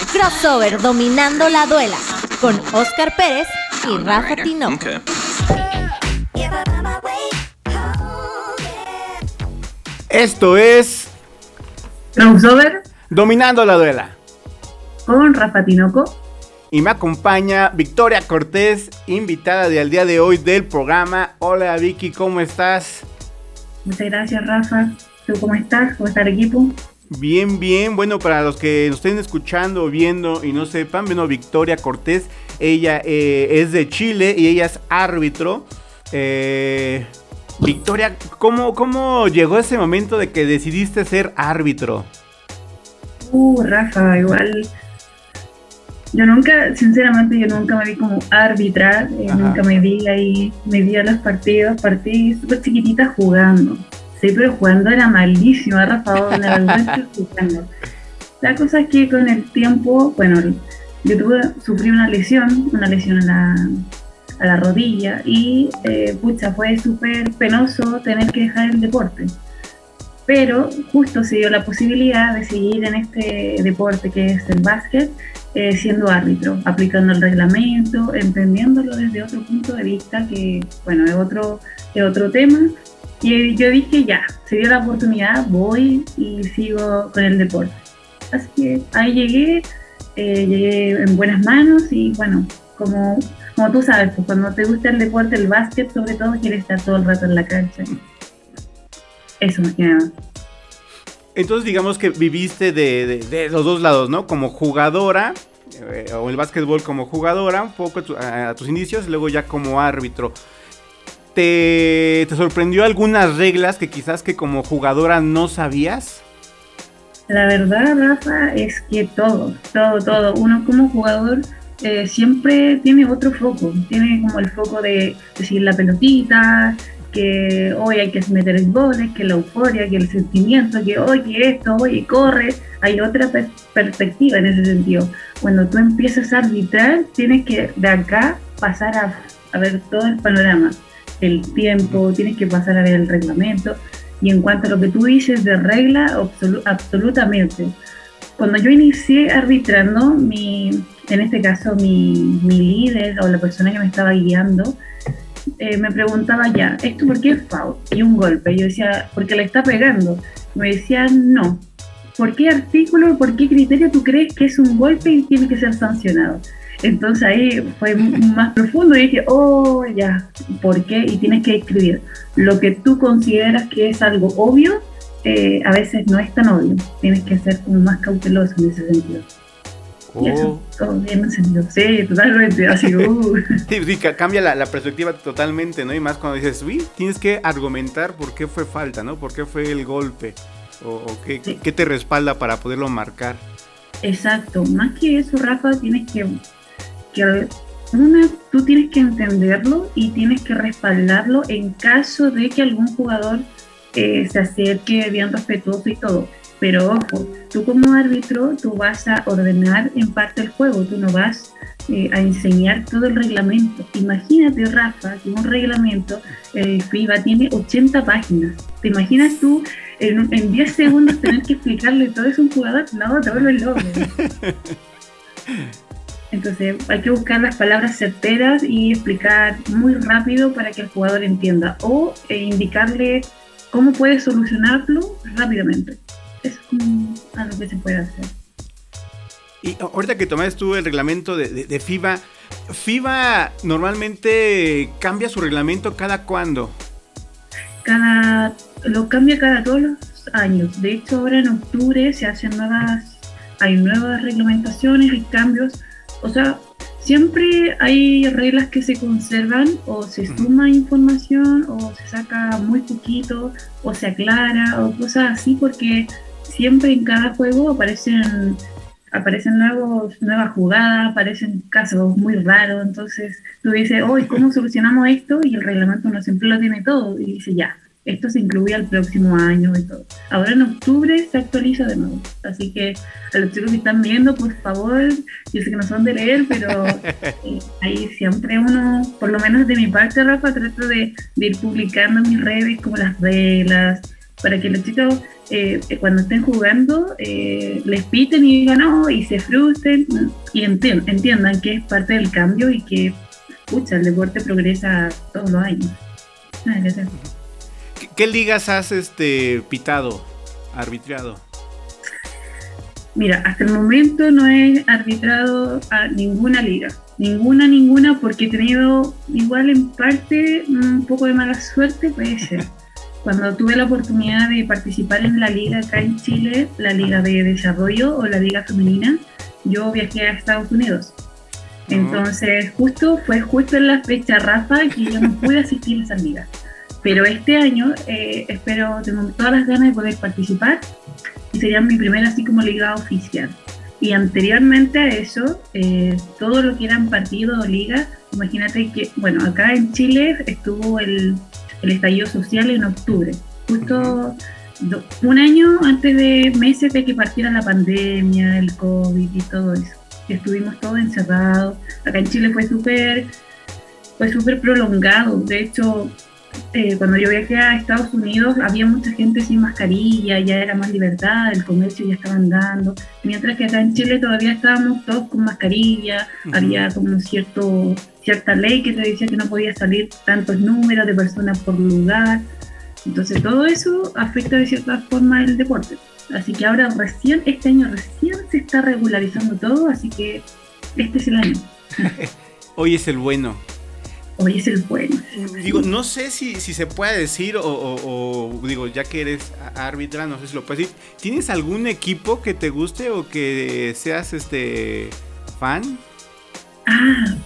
Crossover dominando la duela con Oscar Pérez y Rafa Tinoco. Esto es Crossover Dominando la duela. con Rafa Tinoco. Y me acompaña Victoria Cortés, invitada del día de hoy del programa. Hola Vicky, ¿cómo estás? Muchas gracias, Rafa. ¿Tú cómo estás? ¿Cómo está el equipo? Bien, bien. Bueno, para los que nos estén escuchando viendo y no sepan, bueno, Victoria Cortés, ella eh, es de Chile y ella es árbitro. Eh, Victoria, ¿cómo, ¿cómo llegó ese momento de que decidiste ser árbitro? Uh, Rafa, igual. Yo nunca, sinceramente, yo nunca me vi como arbitrar, eh, nunca me vi ahí, me vi a los partidos, partí súper chiquitita jugando. Sí, pero jugando era malísima, Rafa, oh, la jugando. La cosa es que con el tiempo, bueno, yo tuve, sufrí una lesión, una lesión a la, a la rodilla y, eh, pucha, fue súper penoso tener que dejar el deporte pero justo se dio la posibilidad de seguir en este deporte que es el básquet, eh, siendo árbitro, aplicando el reglamento, entendiéndolo desde otro punto de vista que, bueno, es otro, es otro tema. Y yo dije, ya, se dio la oportunidad, voy y sigo con el deporte. Así que ahí llegué, eh, llegué en buenas manos y bueno, como, como tú sabes, pues cuando te gusta el deporte, el básquet sobre todo, quieres estar todo el rato en la cancha. Eso más que nada. Entonces digamos que viviste de, de- de los dos lados, ¿no? Como jugadora, eh, o el básquetbol como jugadora, un poco a, tu- a- a tus inicios, luego ya como árbitro. ¿Te, ¿Te sorprendió algunas reglas que quizás que como jugadora no sabías? La verdad, Rafa, es que todo, todo, todo. Uno como jugador eh, siempre tiene otro foco. Tiene como el foco de, de seguir la pelotita, que hoy hay que meter el goles, que la euforia, que el sentimiento, que hoy que esto, oye, corre. Hay otra per- perspectiva en ese sentido. Cuando tú empiezas a arbitrar, tienes que de acá pasar a ver todo el panorama, el tiempo, tienes que pasar a ver el reglamento. Y en cuanto a lo que tú dices de regla, absolu- absolutamente. Cuando yo inicié arbitrando, mi, en este caso mi, mi líder o la persona que me estaba guiando, eh, me preguntaba ya, ¿esto por qué es foul? Y un golpe. Yo decía, porque le está pegando. Me decía, no. ¿Por qué artículo, por qué criterio tú crees que es un golpe y tiene que ser sancionado? Entonces ahí fue más profundo y dije, oh, ya, ¿por qué? Y tienes que escribir lo que tú consideras que es algo obvio, eh, a veces no es tan obvio. Tienes que ser como más cauteloso en ese sentido. Y eso, todo bien encendido. Sí, totalmente. Así, uh. Sí, sí, ca- cambia la, la perspectiva totalmente, ¿no? Y más cuando dices, uy, tienes que argumentar por qué fue falta, ¿no? ¿Por qué fue el golpe? O, o qué, Sí. qué te respalda para poderlo marcar. Exacto, más que eso, Rafa, tienes que, que una, tú tienes que entenderlo y tienes que respaldarlo en caso de que algún jugador eh, se acerque bien respetuoso y todo. Pero ojo, tú como árbitro, tú vas a ordenar en parte el juego, tú no vas eh, a enseñar todo el reglamento. Imagínate, Rafa, que un reglamento, FIBA tiene 80 páginas. ¿Te imaginas tú en, en 10 segundos tener que explicarle todo eso a un jugador? No, te vuelves loco. Entonces hay que buscar las palabras certeras y explicar muy rápido para que el jugador entienda o eh, indicarle cómo puede solucionarlo rápidamente. Es como algo que se puede hacer. Y ahorita que tomaste tú el reglamento de, de- de FIBA, FIBA normalmente cambia su reglamento cada cuándo. Cada, lo cambia cada todos los años. De hecho, ahora en octubre se hacen nuevas, hay nuevas reglamentaciones y cambios. O sea, siempre hay reglas que se conservan o se suma información o se saca muy poquito o se aclara o cosas así porque siempre en cada juego aparecen aparecen nuevos, nuevas jugadas, aparecen casos muy raros, entonces tú dices, hoy ¿cómo solucionamos esto? Y el reglamento no siempre lo tiene todo, y dice, ya, esto se incluye al próximo año y todo. Ahora en octubre se actualiza de nuevo, así que a los chicos que están viendo, por favor, yo sé que no son de leer, pero eh, ahí siempre uno, por lo menos de mi parte, Rafa, trato de, de ir publicando en mis redes como las reglas, para que los chicos eh, cuando estén jugando eh, les piten y digan no y se frustren y entiendan, que es parte del cambio y que pucha, el deporte progresa todos los años. ¿Qué, ligas has este pitado, arbitrado? Mira, hasta el momento no he arbitrado a ninguna liga. Ninguna, ninguna, porque he tenido igual en parte un poco de mala suerte, puede ser. Cuando tuve la oportunidad de participar en la liga acá en Chile, la liga de desarrollo o la liga femenina, yo viajé a Estados Unidos. Entonces, justo fue justo en la fecha Rafa que yo no pude asistir a esa liga. Pero este año eh, espero, tengo todas las ganas de poder participar y sería mi primera así como liga oficial. Y anteriormente a eso, eh, todo lo que eran partidos o ligas, imagínate que, bueno, acá en Chile estuvo el, el estallido social en octubre, justo un año antes de meses de que partiera la pandemia, el COVID y todo eso. Estuvimos todos encerrados. Acá en Chile fue súper fue súper prolongado. De hecho, eh, cuando yo viajé a Estados Unidos había mucha gente sin mascarilla, ya era más libertad, el comercio ya estaba andando, mientras que acá en Chile todavía estábamos todos con mascarilla, había como cierto, cierta ley que te decía que no podía salir tantos números de personas por lugar, entonces todo eso afecta de cierta forma el deporte. Así que ahora recién, este año recién se está regularizando todo, así que este es el año. Hoy es el bueno hoy es el bueno. Digo, no sé si, si se puede decir, o, digo, ya que eres árbitra, no sé si lo puedes decir. ¿Tienes algún equipo que te guste o que seas este fan? Ah,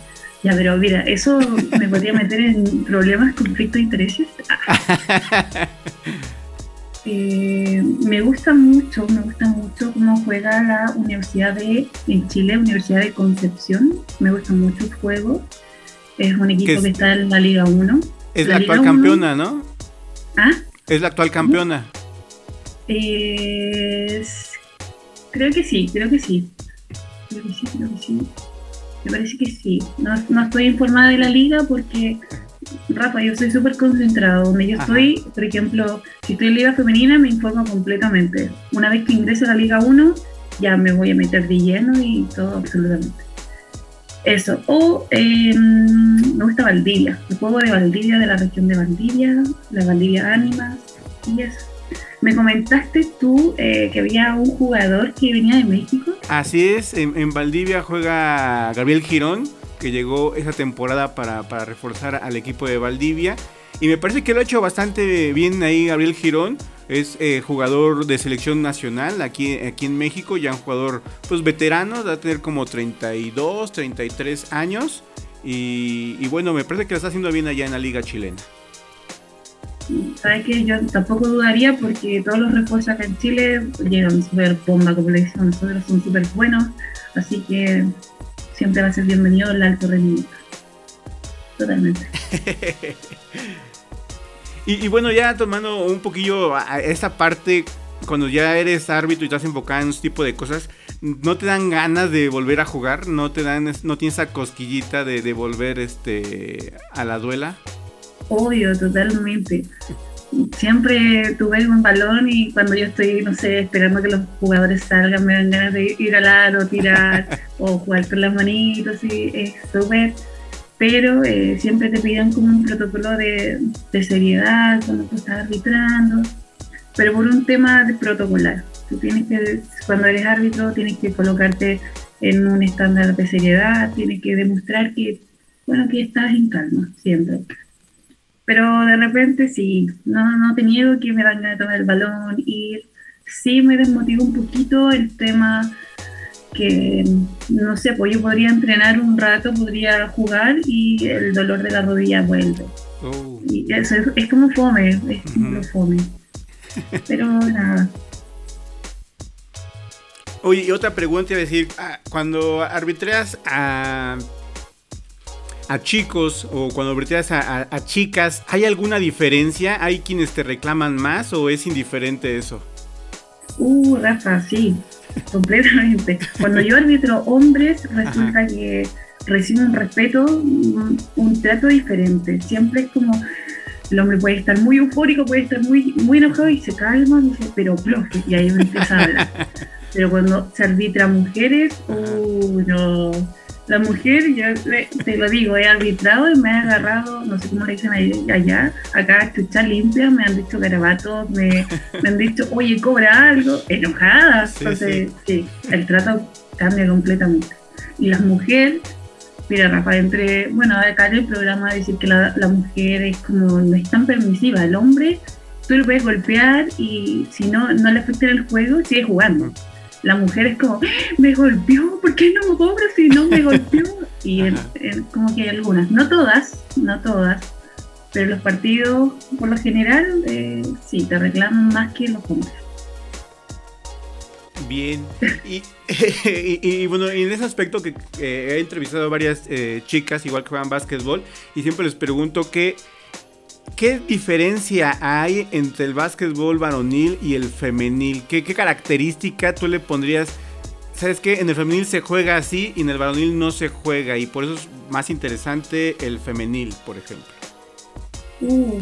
ya, pero mira, eso me podría meter en problemas, conflicto de intereses. Eh, me gusta mucho, me gusta mucho cómo juega la Universidad de, en Chile, Universidad de Concepción. Me gusta mucho el juego. Es un equipo que, está en la Liga 1. Es la, actual campeona, ¿no? ¿Ah? Es la actual campeona. Es... Creo que sí, creo que sí. Creo que sí, creo que sí. Me parece que sí. No, no estoy informada de la liga porque, Rafa, yo soy súper concentrado. Donde yo estoy, por ejemplo, si estoy en liga femenina, me informo completamente. Una vez que ingreso a la Liga 1, ya me voy a meter de lleno y todo absolutamente. Eso. O em, me gusta Valdivia, el juego de Valdivia, de la región de Valdivia, la Valdivia Ánimas y eso. Me comentaste tú eh, que había un jugador que venía de México. Así es, en, Valdivia juega Gabriel Girón, que llegó esa temporada para, para reforzar al equipo de Valdivia. Y me parece que lo ha hecho bastante bien ahí Gabriel Girón es eh, jugador de selección nacional aquí, aquí en México, ya un jugador pues veterano, va a tener como 32, 33 años y, bueno, me parece que lo está haciendo bien allá en la liga chilena. Sabes que yo tampoco dudaría porque todos los refuerzos acá en Chile llegan súper bomba, como le decimos nosotros, son súper buenos, así que siempre va a ser bienvenido el alto rendimiento. Totalmente. Y, bueno, ya tomando un poquillo a esta parte, cuando ya eres árbitro y estás enfocado en ese tipo de cosas, ¿no te dan ganas de volver a jugar? ¿No te dan, no tienes esa cosquillita de, volver este, a la duela? Obvio, totalmente. Siempre tuve un balón y cuando yo estoy, no sé, esperando que los jugadores salgan, me dan ganas de ir al aro, tirar o jugar con las manitos y es súper pero eh, siempre te piden como un protocolo de, seriedad cuando tú estás arbitrando, pero por un tema de protocolar. Tú tienes que, cuando eres árbitro, tienes que colocarte en un estándar de seriedad, tienes que demostrar que, bueno, que estás en calma, siempre. Pero de repente sí, no, no te niego que me dan ganas de tomar el balón, ir. Sí me desmotiva un poquito el tema que no sé, pues yo podría entrenar un rato, podría jugar y el dolor de la rodilla vuelve. Oh. Y eso es, como fome, es como fome. Pero nada. Oye, y otra pregunta a decir, ah, cuando arbitreas a, a chicos o cuando arbitreas a, a, chicas, ¿hay alguna diferencia? ¿Hay quienes te reclaman más o es indiferente eso? Uh, Rafa, sí. completamente. Cuando yo arbitro hombres, resulta que recibo un respeto, un, trato diferente. Siempre es como, el hombre puede estar muy eufórico, puede estar muy, muy enojado y se calma y dice, pero profe, y ahí empieza a hablar. Pero cuando se arbitra mujeres, uh, no. La mujer, yo te lo digo, he arbitrado y me ha agarrado, no sé cómo le dicen allá, acá chucha limpia, me han dicho garabatos, me, me han dicho, oye, cobra algo, enojada. Entonces, sí. el trato cambia completamente. Y las mujeres, mira, Rafa, entre, bueno, acá en el programa decir que la, la mujer es como, no es tan permisiva, el hombre tú lo puedes golpear y si no, no le afecta el juego, sigue jugando la mujer es como, me golpeó, ¿por qué no me cobra si no me golpeó? Y como que hay algunas, no todas, no todas, pero los partidos, por lo general, eh, sí, te reclaman más que los hombres. Bien, y, y, bueno, en ese aspecto que he entrevistado a varias eh, chicas, igual que juegan básquetbol, y siempre les pregunto qué ¿Qué diferencia hay entre el básquetbol varonil y el femenil? ¿Qué, característica tú le pondrías? ¿Sabes qué? En el femenil se juega así y en el varonil no se juega y por eso es más interesante el femenil, por ejemplo. Uh,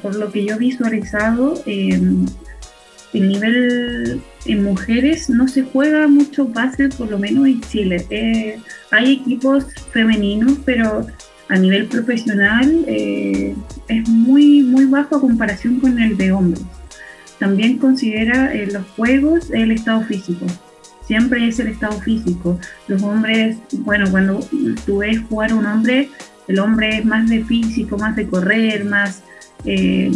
por lo que yo he visualizado, em, el nivel en mujeres no se juega mucho básquet, por lo menos en Chile. Eh, hay equipos femeninos, pero a nivel profesional eh, es muy, muy bajo a comparación con el de hombres. También considera en eh, los juegos el estado físico. Siempre es el estado físico. Los hombres, bueno, cuando tú ves jugar a un hombre, el hombre es más de físico, más de correr, más, eh,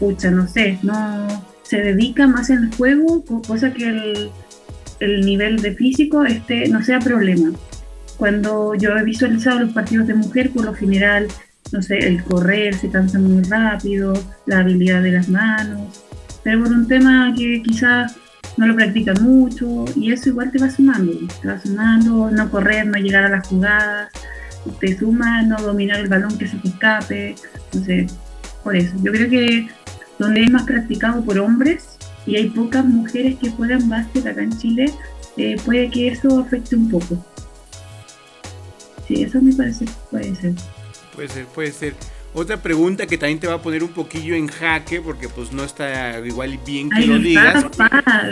no sé, no se dedica más en el juego, cosa que el, el nivel de físico este, no sea problema cuando yo he visualizado los partidos de mujer, por lo general, no sé, el correr se cansa muy rápido, la habilidad de las manos, pero por un tema que quizás no lo practican mucho y eso igual te va sumando, te va sumando, no correr, no llegar a las jugadas, te suma no dominar el balón que se te escape, entonces, por eso, yo creo que donde es más practicado por hombres y hay pocas mujeres que juegan básquet acá en Chile, eh, puede que eso afecte un poco. Sí, eso me parece puede ser. Puede ser, puede ser. Otra pregunta que también te va a poner un poquillo en jaque, porque pues no está igual bien que lo digas.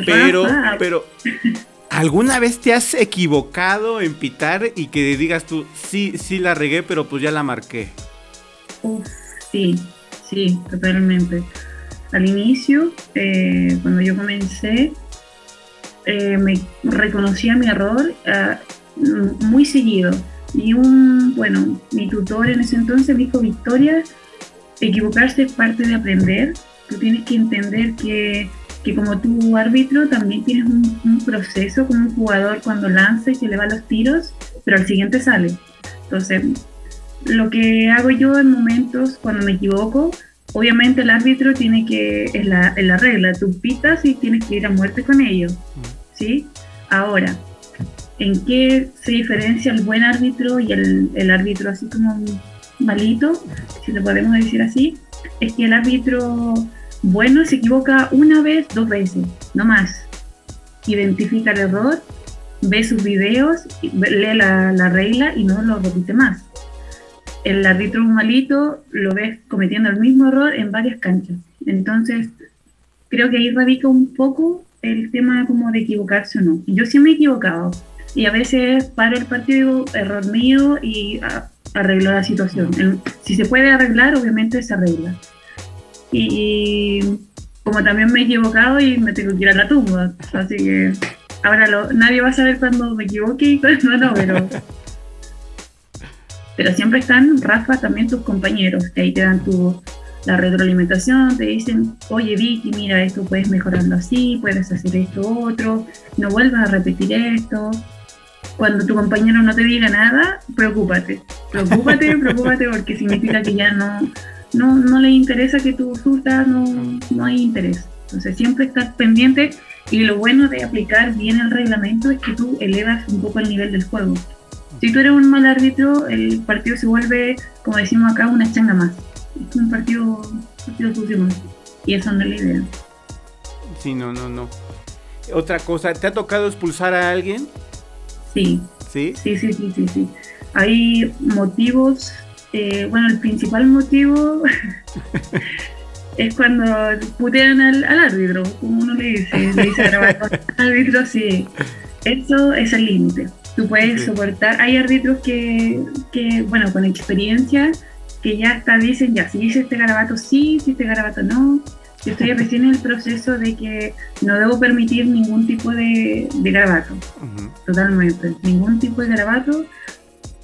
pero, pero, ¿alguna vez te has equivocado en pitar y que digas tú, sí, sí la regué, pero pues ya la marqué? Uf, sí, sí, totalmente. Al inicio, eh, cuando yo comencé, eh, me reconocía mi error ah, muy seguido y un, bueno, mi tutor en ese entonces me dijo, Victoria, equivocarse es parte de aprender. Tú tienes que entender que, que como tu árbitro también tienes un, proceso como un jugador cuando lanza y se le va los tiros, pero al siguiente sale. Entonces, lo que hago yo en momentos cuando me equivoco, obviamente el árbitro tiene que, es la, es la regla, tú pitas y tienes que ir a muerte con ello. ¿Sí? Ahora, en qué se diferencia el buen árbitro y el, árbitro así como malito, si lo podemos decir así, es que el árbitro bueno se equivoca una vez, dos veces, no más. Identifica el error, ve sus videos, lee la, la regla y no lo repite más. El árbitro malito lo ves cometiendo el mismo error en varias canchas. Entonces, creo que ahí radica un poco el tema como de equivocarse o no. Yo sí me he equivocado, y a veces para el partido, error mío y arreglo la situación. si se puede arreglar, obviamente se arregla. Y como también me he equivocado y me tengo que ir a la tumba, así que ahora lo, nadie va a saber cuándo me equivoqué y no, pero... Pero siempre están, Rafa, también tus compañeros, que ahí te dan tu, la retroalimentación, te dicen, oye Vicky, mira, esto puedes mejorarlo así, puedes hacer esto otro, no vuelvas a repetir esto cuando tu compañero no te diga nada, preocúpate. Preocúpate, preocúpate porque significa que ya no, no, no le interesa que tú surtas, no, no hay interés. Entonces siempre estás pendiente y lo bueno de aplicar bien el reglamento es que tú elevas un poco el nivel del juego. Si tú eres un mal árbitro, el partido se vuelve, como decimos acá, una changa más. Es un partido, partido sucio más. Y eso no es la idea. Sí, no, no, no. Otra cosa, ¿te ha tocado expulsar a alguien? Sí. ¿Sí? Sí, sí, sí, sí, Hay motivos Eh, bueno, el principal motivo es cuando putean al, árbitro, como uno le dice, le dice al árbitro, sí. Eso es el límite. Tú puedes soportar, hay árbitros que, que, bueno, con experiencia, que ya hasta dicen, ya, si dice este garabato sí, si este garabato no. Yo estoy recién en el proceso de que no debo permitir ningún tipo de, de garabato. Totalmente. Ningún tipo de garabato.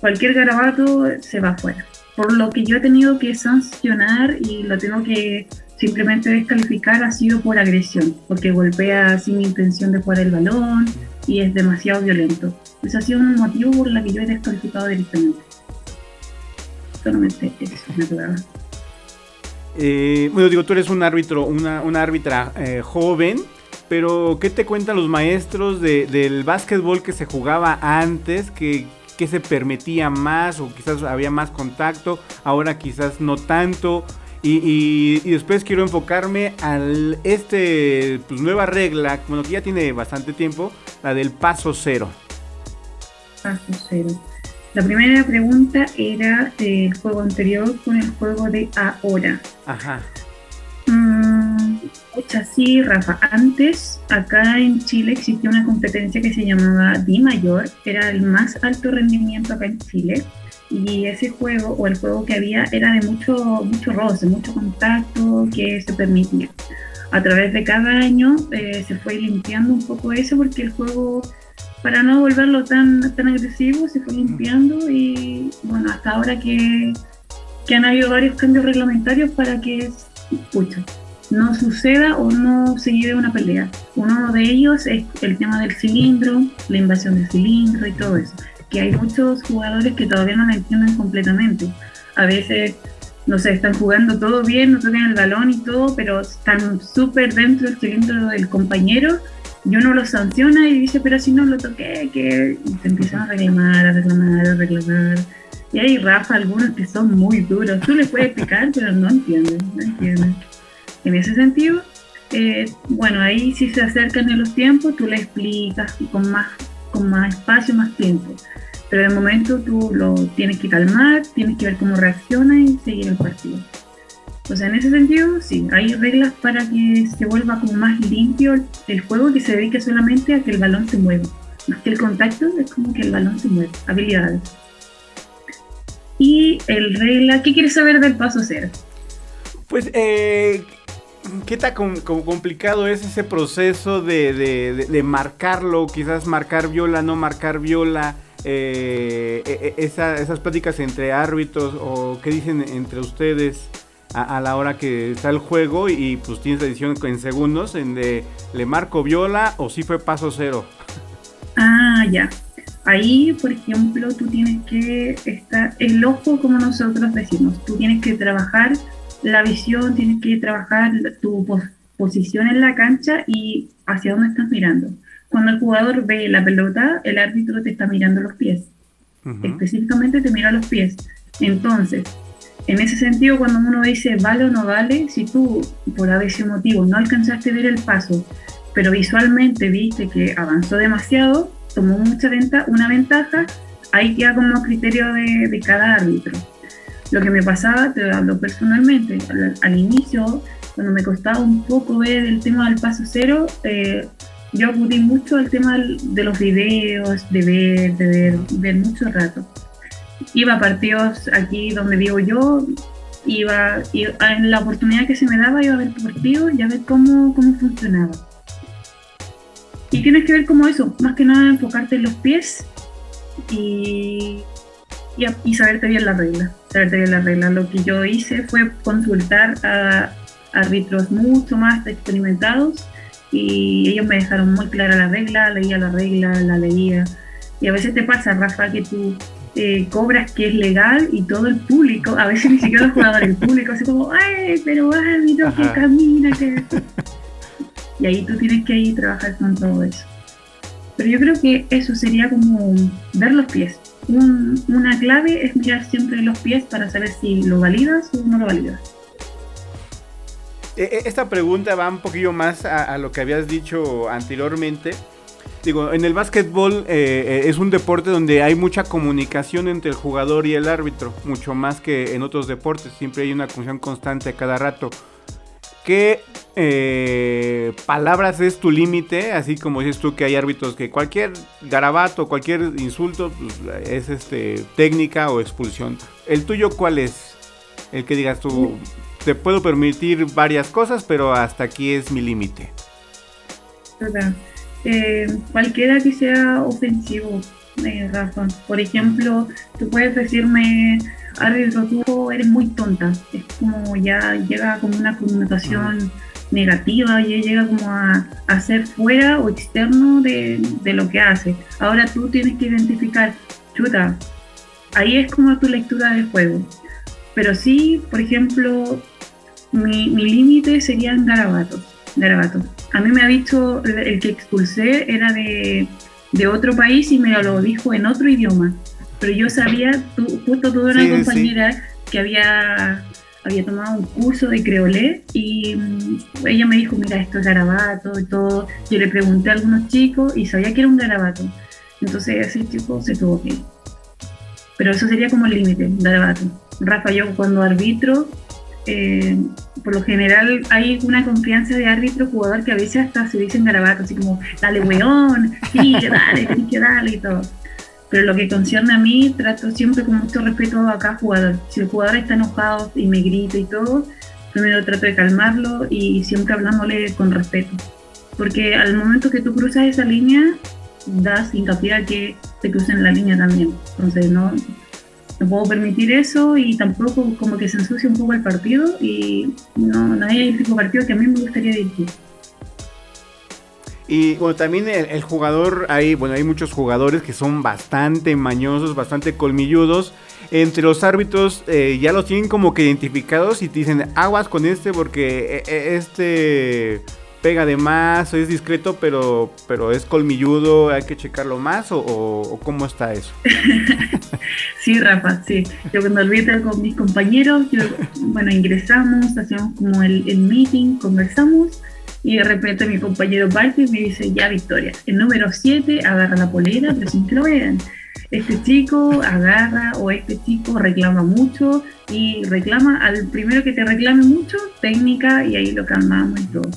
Cualquier garabato se va afuera. Por lo que yo he tenido que sancionar y lo tengo que simplemente descalificar ha sido por agresión, porque golpea sin intención de jugar el balón y es demasiado violento. Ese ha sido un motivo por el que yo he descalificado directamente. Solamente eso me eh, bueno, digo, tú eres un árbitro, una, una árbitra eh, joven, pero ¿qué te cuentan los maestros del básquetbol que se jugaba antes? Que, que se permitía más o quizás había más contacto, ahora quizás no tanto. Y, después quiero enfocarme al este pues, nueva regla, bueno que ya tiene bastante tiempo, la del paso cero. Paso cero. La primera pregunta era del juego anterior con el juego de ahora. Ajá. Mm, sí, Rafa. Antes, acá en Chile existía una competencia que se llamaba Di Mayor, era el más alto rendimiento acá en Chile. Y ese juego, o el juego que había, era de mucho, mucho roce, mucho contacto que se permitía. A través de cada año eh, se fue limpiando un poco eso porque el juego para no volverlo tan, tan agresivo, se fue limpiando y bueno, hasta ahora que, que han habido varios cambios reglamentarios para que pucha, no suceda o no se lleve una pelea. Uno de ellos es el tema del cilindro, la invasión del cilindro y todo eso, que hay muchos jugadores que todavía no lo entienden completamente. A veces, no sé, están jugando todo bien, no tocan el balón y todo, pero están súper dentro del cilindro del compañero y uno lo sanciona y dice, pero si no lo toqué, que te empiezan a reclamar, a reclamar, a reclamar. Y hay Rafa, algunos que son muy duros. Tú le puedes explicar, pero no entienden, no entienden. En ese sentido, eh, bueno, ahí si se acercan en los tiempos, tú le explicas con más, con más espacio, más tiempo. Pero de momento tú lo tienes que calmar, tienes que ver cómo reacciona y seguir el partido. O sea, en ese sentido, sí, hay reglas para que se vuelva como más limpio el juego, que se dedique solamente a que el balón se mueva. Más que el contacto, es como que el balón se mueva. Habilidades. Y el regla, ¿qué quieres saber del paso cero? Pues, eh, ¿qué tan complicado es ese proceso de, marcarlo? Quizás marcar viola, no marcar viola. Eh, e, e, esas pláticas entre árbitros o qué dicen entre ustedes a, la hora que está el juego y pues tienes la edición en segundos en de le marco viola o si fue paso cero. Ah, ya. Ahí, por ejemplo, tú tienes que estar el ojo, como nosotros decimos, tú tienes que trabajar la visión, tienes que trabajar tu posición en la cancha y hacia dónde estás mirando. Cuando el jugador ve la pelota, el árbitro te está mirando los pies. Específicamente te mira los pies. Entonces, en ese sentido, cuando uno dice vale o no vale, si tú por ese motivo no alcanzaste a ver el paso, pero visualmente viste que avanzó demasiado, tomó mucha venta, una ventaja, ahí queda como criterio de, cada árbitro. Lo que me pasaba, te hablo personalmente, al, inicio, cuando me costaba un poco ver el tema del paso cero, eh, yo acudí mucho al tema de los videos, de ver, de ver, ver mucho rato iba a partidos aquí donde vivo yo, iba, en la oportunidad que se me daba iba a ver partidos y a ver cómo, cómo funcionaba. Y tienes que ver cómo eso, más que nada enfocarte en los pies y, y, saberte bien la regla. Saberte bien la regla. Lo que yo hice fue consultar a árbitros mucho más experimentados y ellos me dejaron muy clara la regla, leía la regla, la leía. Y a veces te pasa, Rafa, que tú eh, cobras que es legal y todo el público, a veces ni siquiera los jugadores, el público así como, ay, pero árbitro que camina, que... Y ahí tú tienes que ir trabajar con todo eso. Pero yo creo que eso sería como ver los pies. una clave es mirar siempre los pies para saber si lo validas o no lo validas. E, e, esta pregunta va un poquillo más a, a lo que habías dicho anteriormente digo, en el básquetbol eh, es un deporte donde hay mucha comunicación entre el jugador y el árbitro, mucho más que en otros deportes, siempre hay una comunicación constante a cada rato. ¿Qué eh, palabras es tu límite? Así como dices tú que hay árbitros que cualquier garabato, cualquier insulto pues, es este técnica o expulsión. ¿El tuyo cuál es? El que digas tú, te puedo permitir varias cosas, pero hasta aquí es mi límite. Eh, cualquiera que sea ofensivo, eh, Rafa. Por ejemplo, tú puedes decirme, árbitro, tú eres muy tonta. Es como ya llega como una connotación negativa, ya llega como a, a ser fuera o externo de, de, lo que hace. Ahora tú tienes que identificar, chuta, ahí es como tu lectura del juego. Pero sí, por ejemplo, mi, mi límite serían garabatos. Garabatos. A mí me ha dicho, el que expulsé era de, de otro país y me lo dijo en otro idioma. Pero yo sabía, tú, justo tuve una compañera que había, había tomado un curso de creolé y mm, ella me dijo, mira, esto es garabato y todo. Yo le pregunté a algunos chicos y sabía que era un garabato. Entonces ese chico se tuvo que ir. Pero eso sería como el límite, garabato. Rafa, yo cuando arbitro, eh, por lo general hay una confianza de árbitro-jugador que a veces hasta se dicen garabatos, así como, dale weón, sí, dale, tienes que darle y todo. Pero lo que concierne a mí, trato siempre con mucho respeto a cada jugador. Si el jugador está enojado y me grita y todo, primero trato de calmarlo y siempre hablándole con respeto. Porque al momento que tú cruzas esa línea, das hincapié a que te crucen la línea también. Entonces, no, no puedo permitir eso y tampoco como que se ensucia un poco el partido y no, no el tipo partido que a mí me gustaría dirigir. Y bueno, también el, jugador, hay, bueno, hay muchos jugadores que son bastante mañosos, bastante colmilludos. Entre los árbitros eh, ya los tienen como que identificados y te dicen aguas con este porque eh, eh, este pega de más, es discreto, pero, pero es colmilludo, hay que checarlo más, o, cómo está eso? sí, Rafa, sí. Yo cuando arbitro con mis compañeros, yo, bueno, ingresamos, hacemos como el, el meeting, conversamos, y de repente mi compañero parte y me dice, ya Victoria, el número 7 agarra la polera, pero sin que lo vean. Este chico agarra o este chico reclama mucho y reclama al primero que te reclame mucho, técnica, y ahí lo calmamos y todo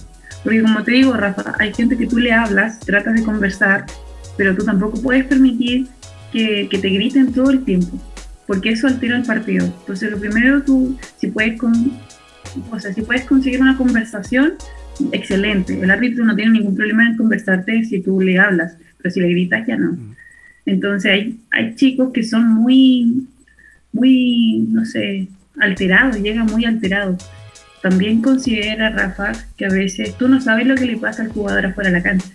porque como te digo, Rafa, hay gente que tú le hablas, tratas de conversar, pero tú tampoco puedes permitir que, que te griten todo el tiempo, porque eso altera el partido. Entonces, lo primero tú, si puedes, con, o sea, si puedes conseguir una conversación, excelente. El árbitro no tiene ningún problema en conversarte si tú le hablas, pero si le gritas ya no. Entonces, hay, hay chicos que son muy, muy, no sé, alterados, llegan muy alterados también considera, Rafa, que a veces tú no sabes lo que le pasa al jugador afuera de la cancha.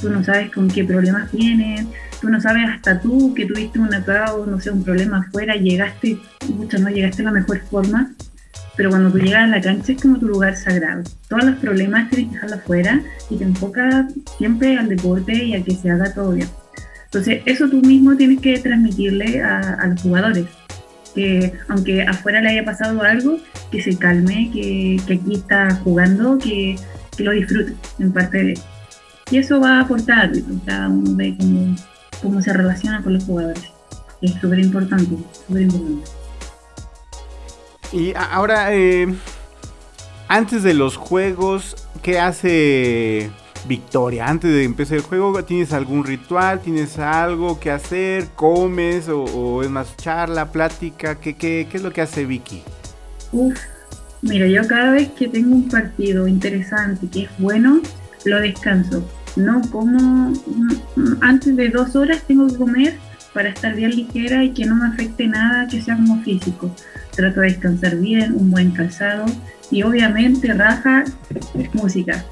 Tú no sabes con qué problemas vienen, tú no sabes hasta tú que tuviste un atado, no sé, un problema afuera, llegaste, mucho no llegaste de la mejor forma, pero cuando tú llegas a la cancha es como tu lugar sagrado. Todos los problemas tienes que dejarlos afuera y te enfocas siempre al deporte y a que se haga todo bien. Entonces, eso tú mismo tienes que transmitirle a, a los jugadores que aunque afuera le haya pasado algo, que se calme, que, aquí está jugando, que, lo disfrute en parte de Y eso va a aportar, cada uno ve cómo, se relaciona con los jugadores. Es súper importante, súper importante. Y ahora, eh, antes de los juegos, ¿qué hace victoria. Antes de empezar el juego, ¿tienes algún ritual? ¿Tienes algo que hacer? ¿Comes? ¿O, es más charla, plática? ¿Qué, qué, qué es lo que hace Vicky? Uf, mira, yo cada vez que tengo un partido interesante que es bueno, lo descanso. No como mm, antes de dos horas tengo que comer para estar bien ligera y que no me afecte nada que sea como físico. Trato de descansar bien, un buen calzado y obviamente raja música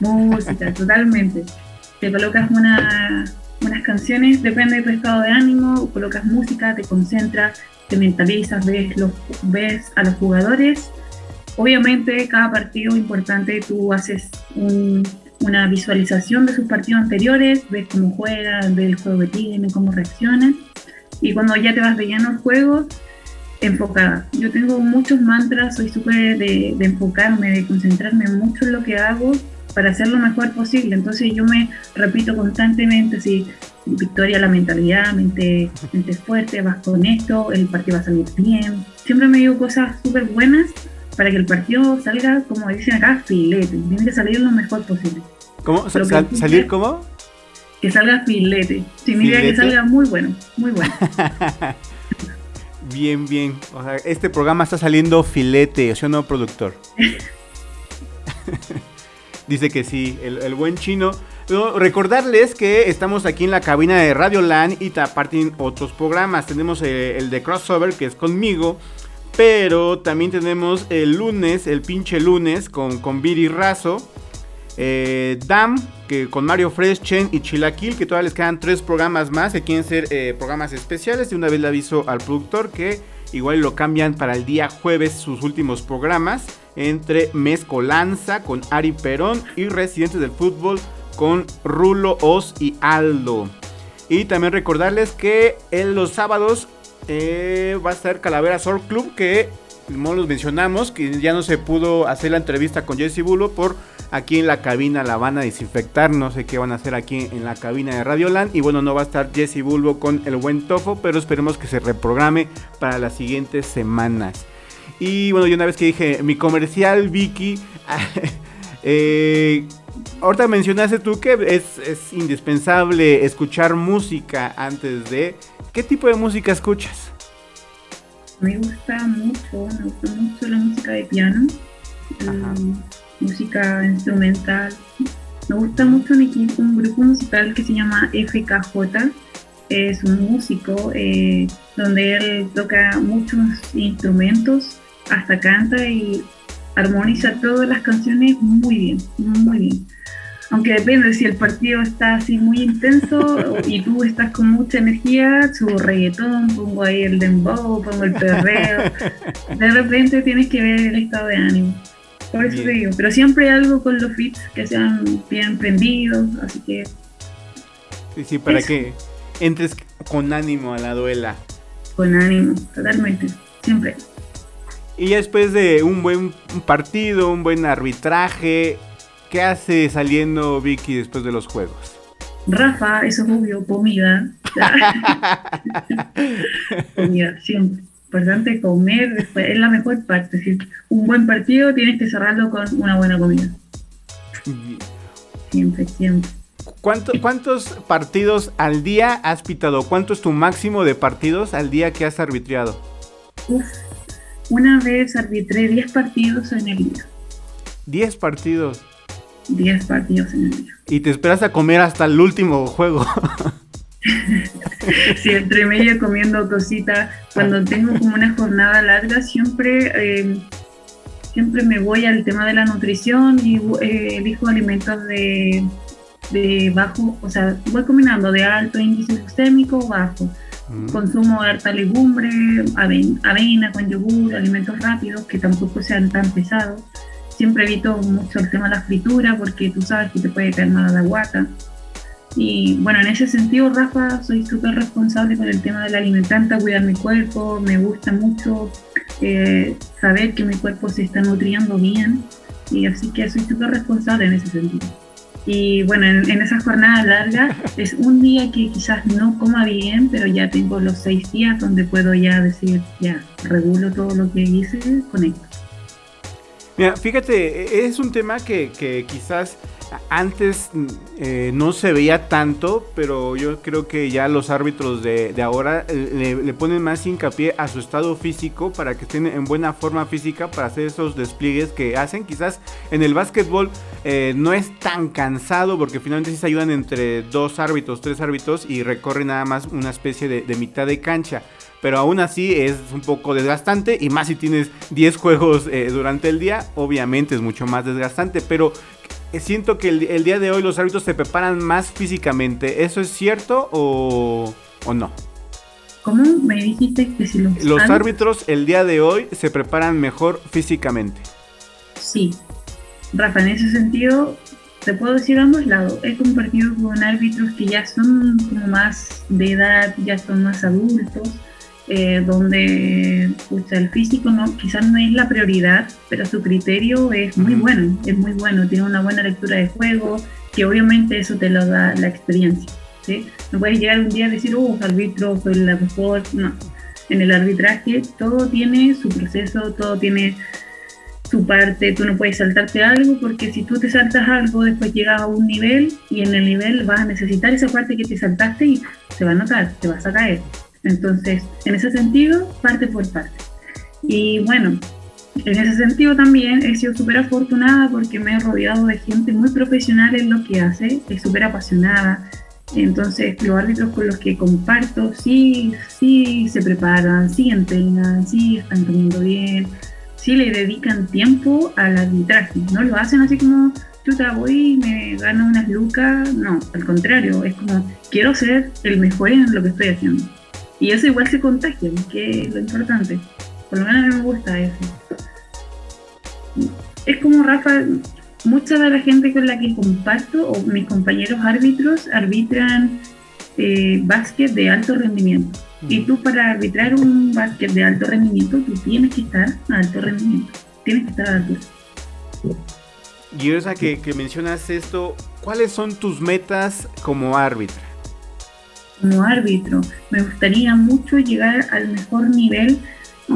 música, totalmente. Te colocas unas canciones, depende de tu estado de ánimo, colocas música, te concentras, te mentalizas, ves, los, ves a los jugadores. Obviamente, cada partido importante tú haces una visualización de sus partidos anteriores, ves cómo juegan, ves el juego que tienen, cómo reaccionan. Y cuando ya te vas de lleno al juego, enfocada. Yo tengo muchos mantras, soy súper de, enfocarme, de concentrarme mucho en lo que hago para hacer lo mejor posible. Entonces yo me repito constantemente, si victoria la mentalidad, mente, mente fuerte, vas con esto, el partido va a salir bien. Siempre me digo cosas súper buenas para que el partido salga, como dicen acá, filete. Tiene que salir lo mejor posible. ¿Cómo? ¿Salir cómo? Que salga filete. Significa que salga muy bueno, muy bueno. bien, bien. O sea, este programa está saliendo filete, ¿sí o no, productor? Dice que sí, el, buen chino. recordarles que estamos aquí en la cabina de Radio Land y aparte otros programas. Tenemos eh, el, de Crossover, que es conmigo. Pero también tenemos el lunes, el pinche lunes, con, con Viri Razo. Eh, Dam, que con Mario Fresh, Chen y Chilaquil, que todavía les quedan tres programas más que quieren ser eh, programas especiales. Y una vez le aviso al productor que igual lo cambian para el día jueves sus últimos programas entre Mezcolanza con Ari Perón y Residentes del Fútbol con Rulo Oz y Aldo. Y también recordarles que en los sábados eh, va a estar Calavera Sword Club que como los mencionamos, que ya no se pudo hacer la entrevista con Jesse Bulo por aquí en la cabina la van a desinfectar, no sé qué van a hacer aquí en la cabina de Radioland y bueno, no va a estar Jesse Bulbo con el buen Tofo, pero esperemos que se reprograme para las siguientes semanas. Y bueno, yo una vez que dije mi comercial, Vicky, eh, ahorita mencionaste tú que es, indispensable escuchar música antes de... ¿Qué tipo de música escuchas? Me gusta mucho, me gusta mucho la música de piano, música instrumental. Me gusta mucho un equipo, un grupo musical que se llama FKJ. Es un músico eh, donde él toca muchos instrumentos hasta canta y armoniza todas las canciones muy bien, muy bien. Aunque depende si el partido está así muy intenso y tú estás con mucha energía, su reggaetón, pongo ahí el dembow, pongo el perreo. De repente tienes que ver el estado de ánimo. Por eso te digo, pero siempre algo con los fits que sean bien prendidos, así que... Sí, sí, para que entres con ánimo a la duela. Con ánimo, totalmente, siempre. Y después de un buen partido, un buen arbitraje, ¿qué hace saliendo Vicky después de los juegos? Rafa, eso es obvio, comida. comida, siempre. Importante comer, después, es la mejor parte. Si un buen partido tienes que cerrarlo con una buena comida. Siempre, siempre. ¿Cuántos partidos al día has pitado? ¿Cuánto es tu máximo de partidos al día que has arbitriado? Uf, una vez arbitré 10 partidos en el día. 10 partidos. 10 partidos en el día. Y te esperas a comer hasta el último juego. sí, entre medio comiendo cositas. Cuando tengo como una jornada larga, siempre, eh, siempre me voy al tema de la nutrición y eh, elijo alimentos de, de bajo, o sea, voy combinando de alto índice glucémico o bajo Consumo de harta legumbre, avena con yogur, alimentos rápidos que tampoco sean tan pesados. Siempre evito mucho el tema de la fritura porque tú sabes que te puede caer mal la guata. Y bueno, en ese sentido, Rafa, soy súper responsable con el tema de la alimentante, cuidar mi cuerpo. Me gusta mucho eh, saber que mi cuerpo se está nutriendo bien. Y así que soy súper responsable en ese sentido. Y bueno, en, esa jornada larga es un día que quizás no coma bien, pero ya tengo los seis días donde puedo ya decir, ya, regulo todo lo que hice, conecto. Mira, fíjate, es un tema que, que quizás antes eh, no se veía tanto, pero yo creo que ya los árbitros de, ahora eh, le, ponen más hincapié a su estado físico para que estén en buena forma física para hacer esos despliegues que hacen. Quizás en el básquetbol eh, no es tan cansado porque finalmente sí se ayudan entre dos árbitros, tres árbitros y recorren nada más una especie de, de mitad de cancha pero aún así es un poco desgastante y más si tienes 10 juegos durante el día, obviamente es mucho más desgastante, pero siento que el, día de hoy los árbitros se preparan más físicamente. ¿Eso es cierto o, no? ¿Cómo me dijiste que si los, los árbitros el día de hoy se preparan mejor físicamente? Sí. Rafa, en ese sentido, te puedo decir a ambos lados. He compartido con árbitros que ya son como más de edad, ya son más adultos. Eh, donde el físico no, quizás no es la prioridad, pero su criterio es muy bueno, es muy bueno, tiene una buena lectura de juego, que obviamente eso te lo da la experiencia. ¿sí? No puedes llegar un día a decir, oh, arbitro, soy la mejor, no. En el arbitraje todo tiene su proceso, todo tiene su parte, tú no puedes saltarte algo porque si tú te saltas algo después llegas a un nivel y en el nivel vas a necesitar esa parte que te saltaste y se va a notar, te vas a caer. Entonces, en ese sentido, parte por parte. Y bueno, en ese sentido también he sido súper afortunada porque me he rodeado de gente muy profesional en lo que hace, es súper apasionada. Entonces, los árbitros con los que comparto, sí, sí se preparan, sí entrenan, sí están comiendo bien, sí le dedican tiempo al arbitraje. No lo hacen así como, chuta, voy y me gano unas lucas. No, al contrario, es como, quiero ser el mejor en lo que estoy haciendo. Y eso igual se contagia, que es lo importante. Por lo menos a mí me gusta eso. Es como Rafa, mucha de la gente con la que comparto o mis compañeros árbitros arbitran eh, básquet de alto rendimiento. Y tú para arbitrar un básquet de alto rendimiento, tú tienes que estar a alto rendimiento. Tienes que estar a altura. Y esa que, que mencionas esto, ¿cuáles son tus metas como árbitra? Como árbitro. Me gustaría mucho llegar al mejor nivel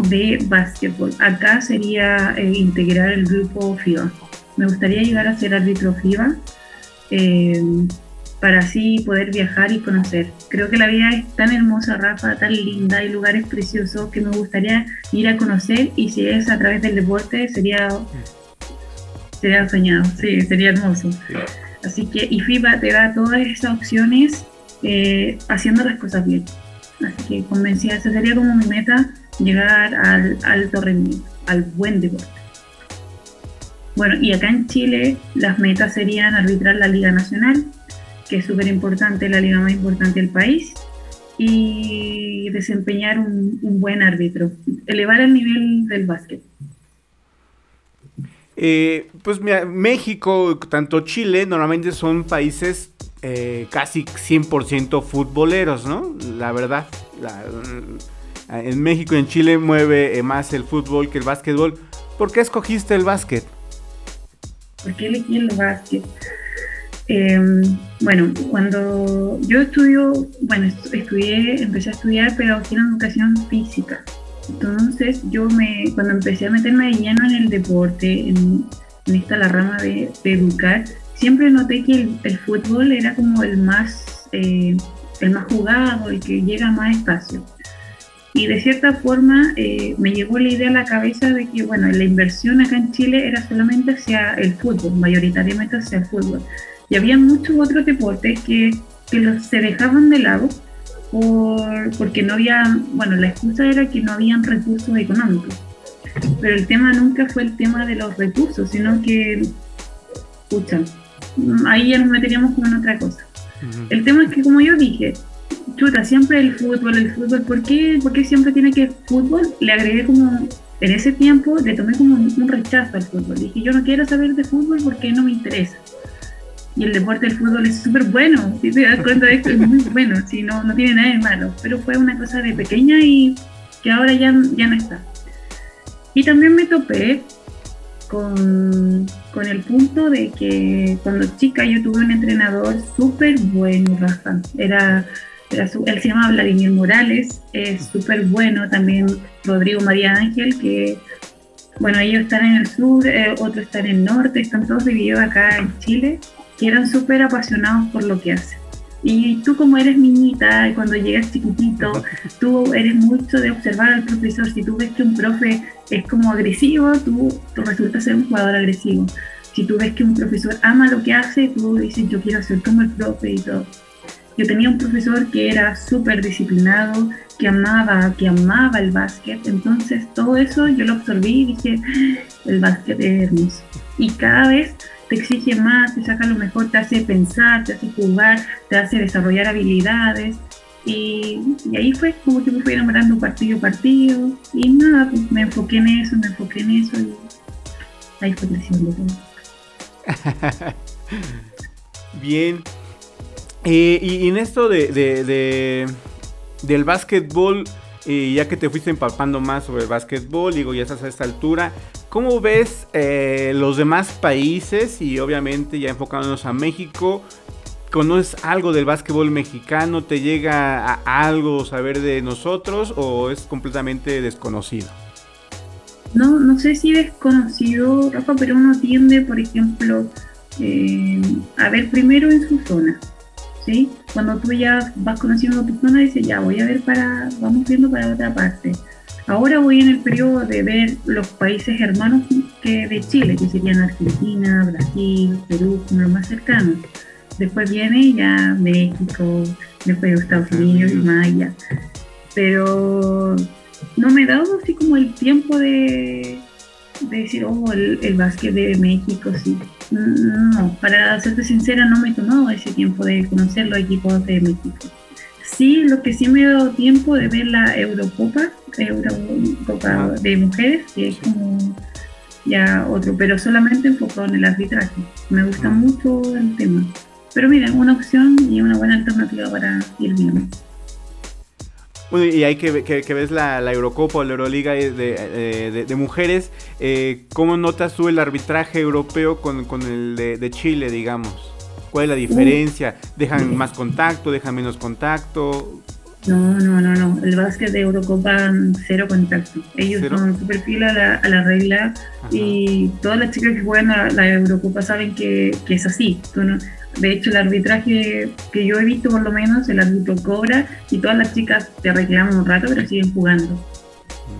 de básquetbol. Acá sería eh, integrar el grupo FIBA. Me gustaría llegar a ser árbitro FIBA eh, para así poder viajar y conocer. Creo que la vida es tan hermosa, Rafa, tan linda, hay lugares preciosos que me gustaría ir a conocer y si es a través del deporte sería, sería soñado, sí, sería hermoso. Así que y FIBA te da todas esas opciones eh, haciendo las cosas bien. Así que convencida, esa sería como mi meta, llegar al alto rendimiento, al buen deporte. Bueno, y acá en Chile las metas serían arbitrar la Liga Nacional, que es súper importante, la liga más importante del país, y desempeñar un, buen árbitro, elevar el nivel del básquet. Eh, pues mira, México, tanto Chile, normalmente son países eh, casi 100% futboleros, ¿no? La verdad. Mm, en México y en Chile mueve eh, más el fútbol que el básquetbol. ¿Por qué escogiste el básquet? ¿Por qué elegí el básquet? Em, bueno, cuando yo estudio, bueno, estudié, empecé a estudiar pedagogía en educación física. Entonces yo me, cuando empecé a meterme de lleno en el deporte, en, esta la rama de, de educar, siempre noté que el, fútbol era como el más, eh, el más jugado, el que llega más espacio. Y de cierta forma eh, me llegó la idea a la cabeza de que, bueno, la inversión acá en Chile era solamente hacia el fútbol, mayoritariamente hacia el fútbol. Y había muchos otros deportes que, que los, se dejaban de lado por, porque no había, bueno, la excusa era que no habían recursos económicos. Pero el tema nunca fue el tema de los recursos, sino que, escuchan, ahí ya nos meteríamos como en otra cosa. El tema es que, como yo dije, chuta, siempre el fútbol, el fútbol, ¿por qué, ¿por qué siempre tiene que fútbol? Le agregué como, en ese tiempo, le tomé como un, rechazo al fútbol. Dije, yo no quiero saber de fútbol porque no me interesa. Y el deporte del fútbol es súper bueno, si te das cuenta de esto, es muy bueno, si no, no tiene nada de malo. Pero fue una cosa de pequeña y que ahora ya, ya no está. Y también me topé con, con, el punto de que cuando chica yo tuve un entrenador súper bueno, Rafa. Era, era él se llama Vladimir Morales, es súper bueno. También Rodrigo María Ángel, que, bueno, ellos están en el sur, eh, otros están en el norte, están todos divididos acá en Chile, que eran súper apasionados por lo que hacen. Y tú como eres niñita, cuando llegas chiquitito, tú eres mucho de observar al profesor. Si tú ves que un profe es como agresivo, tú, tú resultas ser un jugador agresivo. Si tú ves que un profesor ama lo que hace, tú dices, yo quiero ser como el profe y todo. Yo tenía un profesor que era súper disciplinado, que amaba, que amaba el básquet. Entonces todo eso yo lo absorbí y dije, el básquet es hermoso. Y cada vez te exige más, te saca lo mejor, te hace pensar, te hace jugar, te hace desarrollar habilidades. Y, ahí fue como que me fui enamorando partido a partido. Y nada, pues me enfoqué en eso, me enfoqué en eso y ahí fue creciendo todo. Bien. Eh, y, en esto de, de, del básquetbol, y ya que te fuiste empapando más sobre el básquetbol, digo, ya estás a esta altura, ¿cómo ves eh, los demás países y obviamente ya enfocándonos a México? ¿Conoces algo del básquetbol mexicano? ¿Te llega a algo saber de nosotros o es completamente desconocido? No, no sé si desconocido, Rafa, pero uno tiende, por ejemplo, eh, a ver primero en su zona. ¿sí? Cuando tú ya vas conociendo tu zona, dices, ya voy a ver para, vamos viendo para otra parte. Ahora voy en el periodo de ver los países hermanos que de Chile, que serían Argentina, Brasil, Perú, como los más cercanos. Después viene ya México, después Estados Unidos y allá. Pero no me he dado así como el tiempo de, de decir, oh, el, el básquet de México, sí. No, para serte sincera, no me he tomado ese tiempo de conocer los equipos de México. Sí, lo que sí me he dado tiempo de ver la Eurocopa, Eurocopa de mujeres, que es como ya otro, pero solamente enfocado en el arbitraje. Me gusta mucho el tema. Pero mira, una opción y una buena alternativa para ir viendo y hay que, que, ves la, Eurocopa o la Euroliga de, de, mujeres, eh, ¿cómo notas tú el arbitraje europeo con, el de, Chile, digamos? ¿Cuál es la diferencia? ¿Dejan más contacto? ¿Dejan menos contacto? No, no, no, no. El básquet de Eurocopa, cero contacto. Ellos son súper fieles a la, a la regla y todas las chicas que juegan a la Eurocopa saben que, que es así. De hecho, el arbitraje que yo he visto, por lo menos, el árbitro cobra y todas las chicas te reclaman un rato, pero siguen jugando.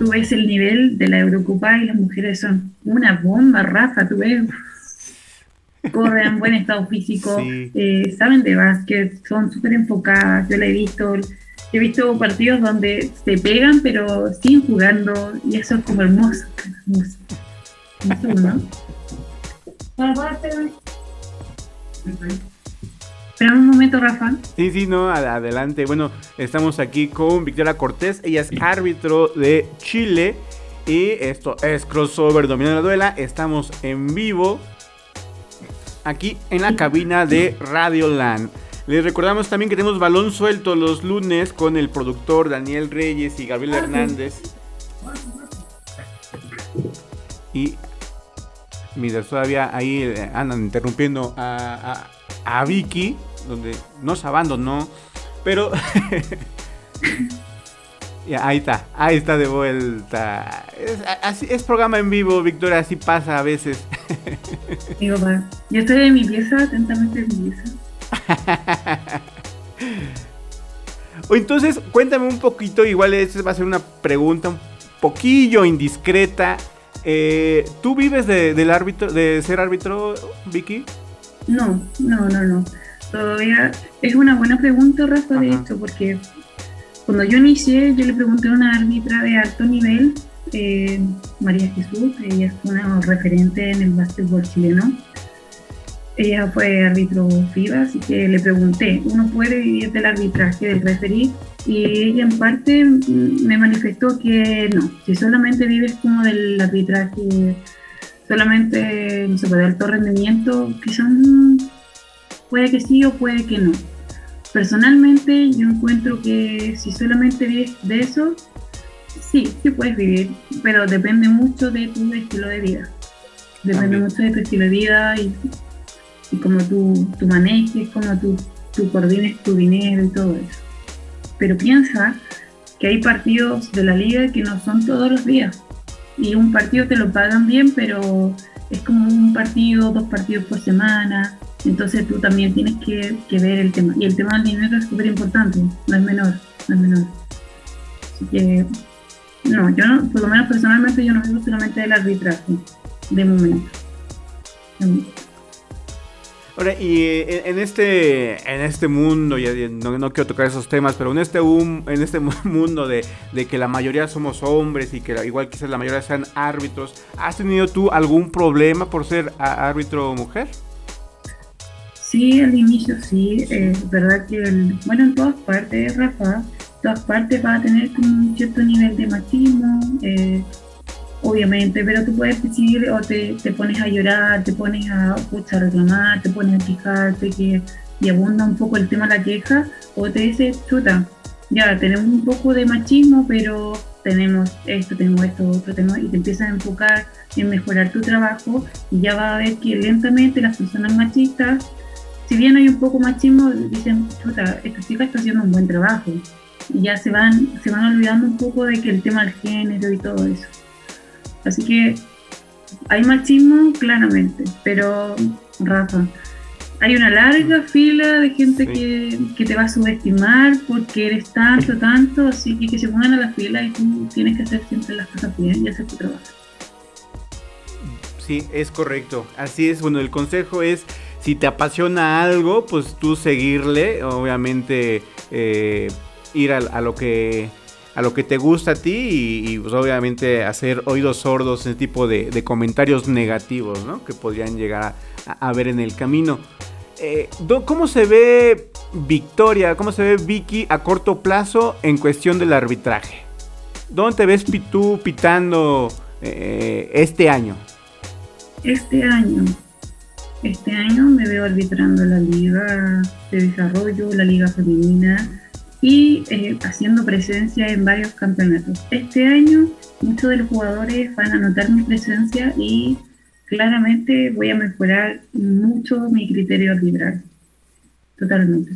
Tú ves el nivel de la Eurocopa y las mujeres son una bomba, Rafa, tú ves. Corren, buen estado físico, eh, saben de básquet, son súper enfocadas. Yo la he visto, he visto partidos donde se pegan, pero siguen jugando y eso es como hermoso. hermoso. ¿no? Espera un momento, Rafa. Sí, sí, no, adelante. Bueno, estamos aquí con Victoria Cortés. Ella es árbitro de Chile. Y esto es Crossover Dominando la Duela. Estamos en vivo aquí en la cabina de Radio Land. Les recordamos también que tenemos balón suelto los lunes con el productor Daniel Reyes y Gabriel Hernández. Y Mientras todavía ahí eh, andan interrumpiendo a, a, Vicky, donde no se abandonó, pero... ya, ahí está, ahí está de vuelta. Es, así, es programa en vivo, Victoria, así pasa a veces. Digo, yo estoy en mi pieza, atentamente en mi pieza. o entonces, cuéntame un poquito, igual esta va a ser una pregunta un poquillo indiscreta. Eh, ¿Tú vives de, del árbitro, de ser árbitro, Vicky? No, no, no, no. Todavía es una buena pregunta, Rafa, de esto, porque cuando yo inicié, yo le pregunté a una árbitra de alto nivel, eh, María Jesús, ella es una referente en el básquetbol chileno. Ella fue árbitro FIBA, así que le pregunté, ¿uno puede vivir del arbitraje, del referir? Y ella en parte me manifestó que no, si solamente vives como del arbitraje, solamente, no se puede alto rendimiento, quizás puede que sí o puede que no. Personalmente yo encuentro que si solamente vives de eso, sí, sí puedes vivir, pero depende mucho de tu estilo de vida. Depende mucho de tu estilo de vida y, y cómo tú, tú manejes, cómo tú, tú coordines tu dinero y todo eso pero piensa que hay partidos de la liga que no son todos los días. Y un partido te lo pagan bien, pero es como un partido, dos partidos por semana. Entonces tú también tienes que, ver el tema. Y el tema del dinero es súper importante, no es menor, no es menor. Así que, no, yo no, por lo menos personalmente yo no vivo solamente del arbitraje, de momento. Ahora, y eh, en este, en este mundo, ya no, no, quiero tocar esos temas, pero en este, en este mundo de, que la mayoría somos hombres y que igual quizás la mayoría sean árbitros, ¿has tenido tú algún problema por ser árbitro mujer? Sí, al inicio sí, es verdad que, bueno, en todas partes, Rafa, todas partes va a tener un cierto nivel de machismo, eh, obviamente, pero tú puedes decidir o te, te pones a llorar, te pones a, reclamar, te pones a quejarte que, y abunda un poco el tema de la queja, o te dices, chuta, ya tenemos un poco de machismo, pero tenemos esto, tenemos esto, otro, tenemos, y te empiezas a enfocar en mejorar tu trabajo y ya va a ver que lentamente las personas machistas, si bien hay un poco machismo, dicen, chuta, esta chica está haciendo un buen trabajo. Y ya se van, se van olvidando un poco de que el tema del género y todo eso. Así que hay machismo claramente, pero Rafa, hay una larga fila de gente que, que, te va a subestimar porque eres tanto, tanto, así que que se pongan a la fila y tú tienes que hacer siempre las cosas bien y hacer tu trabajo. Sí, es correcto. Así es. Bueno, el consejo es, si te apasiona algo, pues tú seguirle, obviamente eh, ir a, lo que a lo que te gusta a ti y, pues obviamente hacer oídos sordos ese tipo de, comentarios negativos, ¿no? Que podrían llegar a, ver en el camino. Eh, ¿Cómo se ve Victoria, cómo se ve Vicky a corto plazo en cuestión del arbitraje? ¿Dónde te ves tú pitando eh, este año? Este año, este año me veo arbitrando la liga de desarrollo, la liga femenina y eh, haciendo presencia en varios campeonatos. Este año muchos de los jugadores van a notar mi presencia y claramente voy a mejorar mucho mi criterio arbitral. Totalmente.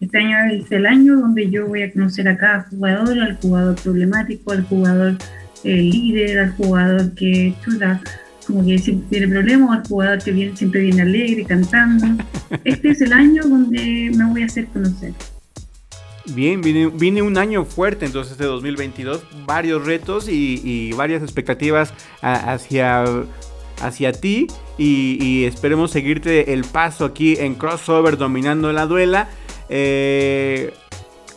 Este año es el año donde yo voy a conocer a cada jugador, al jugador problemático, al jugador eh, líder, al jugador que chuta, como que siempre tiene problemas, al jugador que viene, siempre viene alegre, cantando. Este es el año donde me voy a hacer conocer. Bien, viene, un año fuerte entonces de 2022, varios retos y, varias expectativas hacia, hacia ti y, esperemos seguirte el paso aquí en crossover dominando la duela. Eh,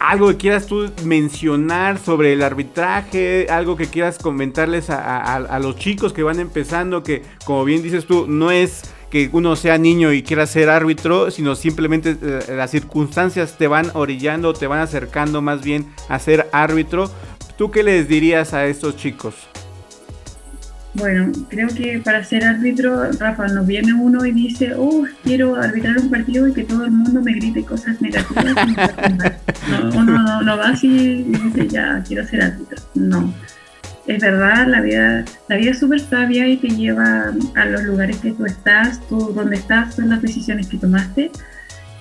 algo que quieras tú mencionar sobre el arbitraje, algo que quieras comentarles a, los chicos que van empezando, que como bien dices tú, no es que uno sea niño y quiera ser árbitro, sino simplemente eh, las circunstancias te van orillando, te van acercando más bien a ser árbitro. ¿Tú qué les dirías a estos chicos? Bueno, creo que para ser árbitro, Rafa, nos viene uno y dice, oh, quiero arbitrar un partido y que todo el mundo me grite cosas negativas. no, uno no, va así y dice, ya, quiero ser árbitro. No. Es verdad, la vida, la vida es súper sabia y te lleva a los lugares que tú estás, tú donde estás son las decisiones que tomaste.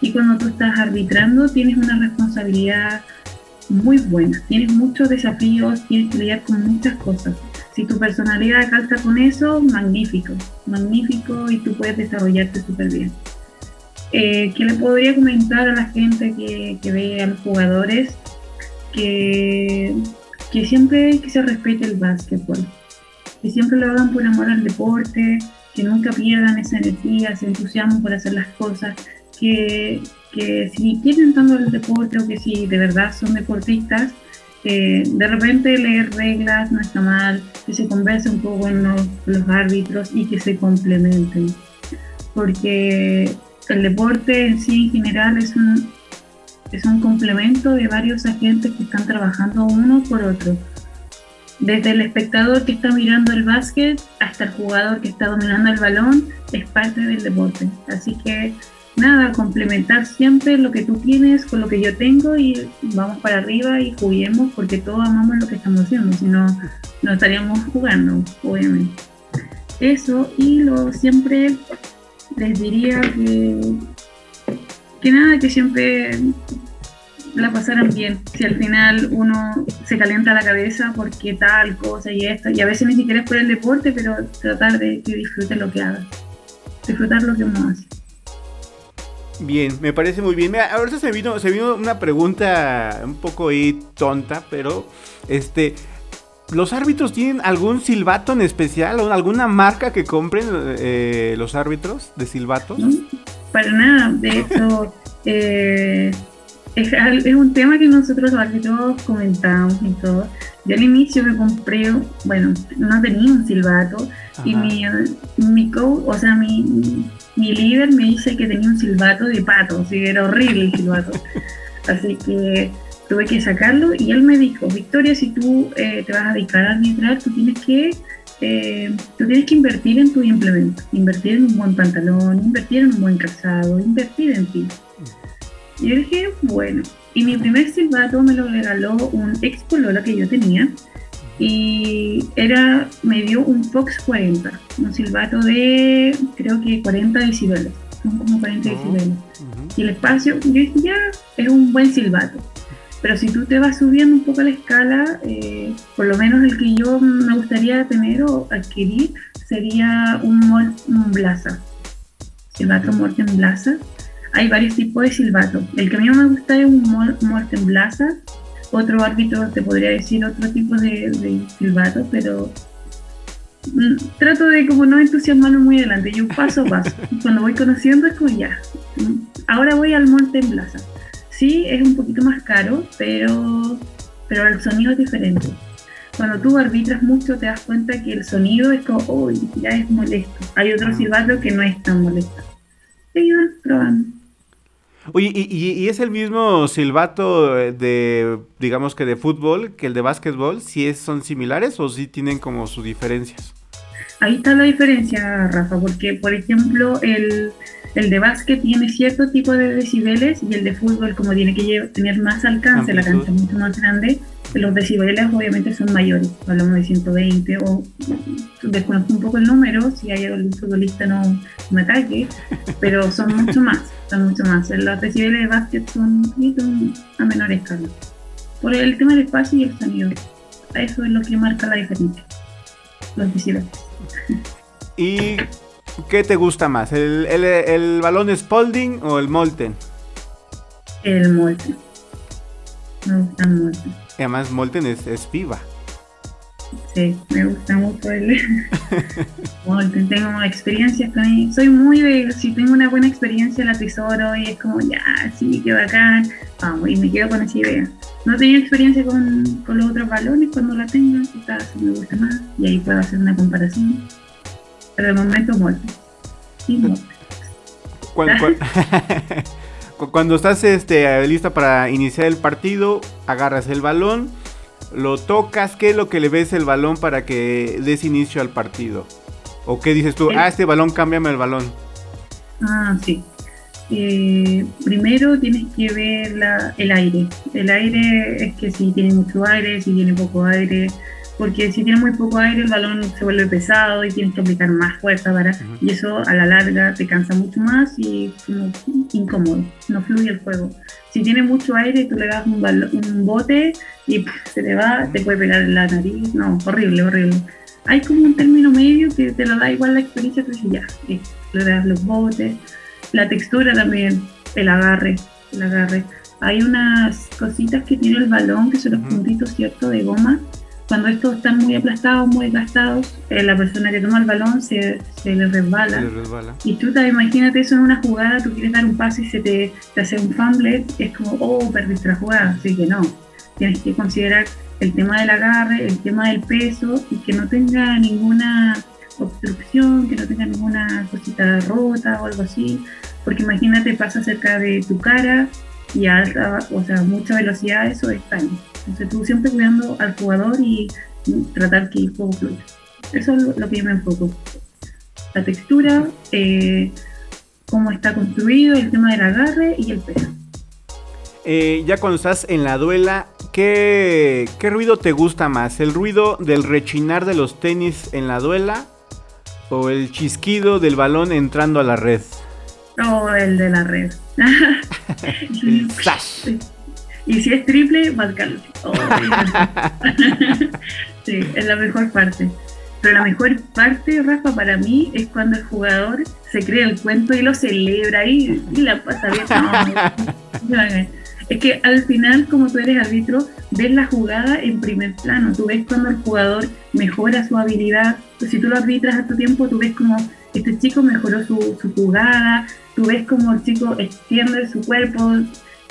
Y cuando tú estás arbitrando tienes una responsabilidad muy buena, tienes muchos desafíos, tienes que lidiar con muchas cosas si tu personalidad calza con eso, magnífico, magnífico y tú puedes desarrollarte súper bien. Eh, ¿Qué le podría comentar a la gente que, ve a los jugadores? Que, que siempre que se respete el básquetbol, que siempre lo hagan por amor al deporte, que nunca pierdan esa energía, ese entusiasmo por hacer las cosas, que, que si quieren tanto el deporte o que si de verdad son deportistas, de repente leer reglas no está mal, que se converse un poco con los, árbitros y que se complementen. Porque el deporte en sí en general es un, es un complemento de varios agentes que están trabajando uno por otro. Desde el espectador que está mirando el básquet hasta el jugador que está dominando el balón, es parte del deporte. Así que nada, complementar siempre lo que tú tienes con lo que yo tengo y vamos para arriba y juguemos porque todos amamos lo que estamos haciendo, si no, no estaríamos jugando, obviamente. Eso, y lo siempre les diría que, que nada, que siempre la pasaran bien. Si al final uno se calienta la cabeza porque tal cosa y esto, y a veces ni siquiera es por el deporte, pero tratar de que disfruten lo que haga, disfrutar lo que uno hace. Bien, me parece muy bien. Mira, ahorita se vino, se vino una pregunta un poco ahí tonta, pero este. ¿Los árbitros tienen algún silbato en especial o alguna marca que compren eh, los árbitros de silbatos? para nada, de hecho, eh, es, un tema que nosotros los árbitros comentamos y todo. Yo al inicio me compré, bueno, no tenía un silbato y mi, mi o sea, mi, mi líder me dice que tenía un silbato de pato, así era horrible el silbato. Así que tuve que sacarlo y él me dijo, Victoria, si tú eh, te vas a dedicar a arbitrar, tú tienes que eh, tú tienes que invertir en tu implemento, invertir en un buen pantalón, invertir en un buen calzado, invertir en ti. Y yo dije, bueno, Y mi primer silbato me lo regaló un ex que yo tenía. Y era, me dio un Fox 40, un silbato de creo que 40 decibeles, son como 40 decibeles. Y el espacio, yo dije, ya, es un buen silbato. Pero si tú te vas subiendo un poco la escala, eh, por lo menos el que yo me gustaría tener o adquirir sería un, un Blasa, silbato Morten Blasa. Hay varios tipos de silbato. El que a mí me gusta es un Morten Blasa. Otro árbitro te podría decir otro tipo de, de silbato, pero mm, trato de como no entusiasmarme muy adelante. Yo paso a paso. Cuando voy conociendo es como ya. Mm, ahora voy al Morten Blasa. Sí, es un poquito más caro, pero, pero el sonido es diferente cuando tú arbitras mucho te das cuenta que el sonido es como, uy, ya es molesto. Hay otro ah. silbato que no es tan molesto. Y probando. Oye, ¿y, es el mismo silbato de, digamos que de fútbol que el de básquetbol? ¿Si es, son similares o si tienen como sus diferencias? Ahí está la diferencia, Rafa, porque por ejemplo el, el de básquet tiene cierto tipo de decibeles y el de fútbol como tiene que tener más alcance, la cancha es mucho más grande, los decibeles obviamente son mayores, hablamos de 120 o desconozco un poco el número, si hay algún futbolista no me ataque, pero son mucho más, son mucho más. Los decibeles de básquet son a menor escala. Por el tema del espacio y el sonido. Eso es lo que marca la diferencia. Los decibeles. ¿Y qué te gusta más? ¿El, el, el balón Spalding o el Molten? El Molten. Me gusta Molten. Además Molten es, es viva. Sí, me gusta mucho el Molten. Tengo experiencias con él. Soy muy de, si tengo una buena experiencia la atesoro y es como, ya, sí, qué bacán. Vamos, y me quedo con esa idea. No he tenido experiencia con, con los otros balones, cuando la tenga, quizás me gusta más y ahí puedo hacer una comparación. Pero de momento Molten. Sí, Molten. Cuando estás este, lista para iniciar el partido, agarras el balón, lo tocas, ¿qué es lo que le ves el balón para que des inicio al partido? ¿O qué dices tú? Ah, este balón, cámbiame el balón. Ah, sí. Eh, primero tienes que ver el aire. El aire es que si tiene mucho aire, si tiene poco aire, porque si tiene muy poco aire el balón se vuelve pesado y tienes que aplicar más fuerza para y eso a la larga te cansa mucho más y como incómodo, no fluye el juego. Si tiene mucho aire tú le das un, un bote y se te va, te puede pegar la nariz, no, horrible, horrible. Hay como un término medio que te lo da igual la experiencia, pero ya, le das los botes, la textura también, el agarre, el agarre. Hay unas cositas que tiene el balón que son los puntitos, ¿cierto?, de goma cuando estos están muy aplastados, muy gastados, eh, la persona que toma el balón se, se le resbala. Y tú te imagínate eso en una jugada, tú quieres dar un pase y se te, te hace un fumble, es como, oh, perdiste la jugada. Así que no, tienes que considerar el tema del agarre, el tema del peso y que no tenga ninguna obstrucción, que no tenga ninguna cosita rota o algo así. Porque imagínate, pasa cerca de tu cara y a alta, o sea, mucha velocidad, eso es daño. Entonces tú siempre cuidando al jugador y tratar que el juego fluya. Eso es lo que yo me enfoco. La textura, eh, cómo está construido, el tema del agarre y el peso. Eh, ya cuando estás en la duela, ¿qué, ¿qué ruido te gusta más? ¿El ruido del rechinar de los tenis en la duela o el chisquido del balón entrando a la red? No, el de la red. Y si es triple, marcarlo. Oh, sí, es la mejor parte. Pero la mejor parte, Rafa, para mí es cuando el jugador se crea el cuento y lo celebra y, y la pasa bien. es que al final, como tú eres árbitro, ves la jugada en primer plano. Tú ves cuando el jugador mejora su habilidad. Si tú lo arbitras a tu tiempo, tú ves como este chico mejoró su, su jugada. Tú ves como el chico extiende su cuerpo,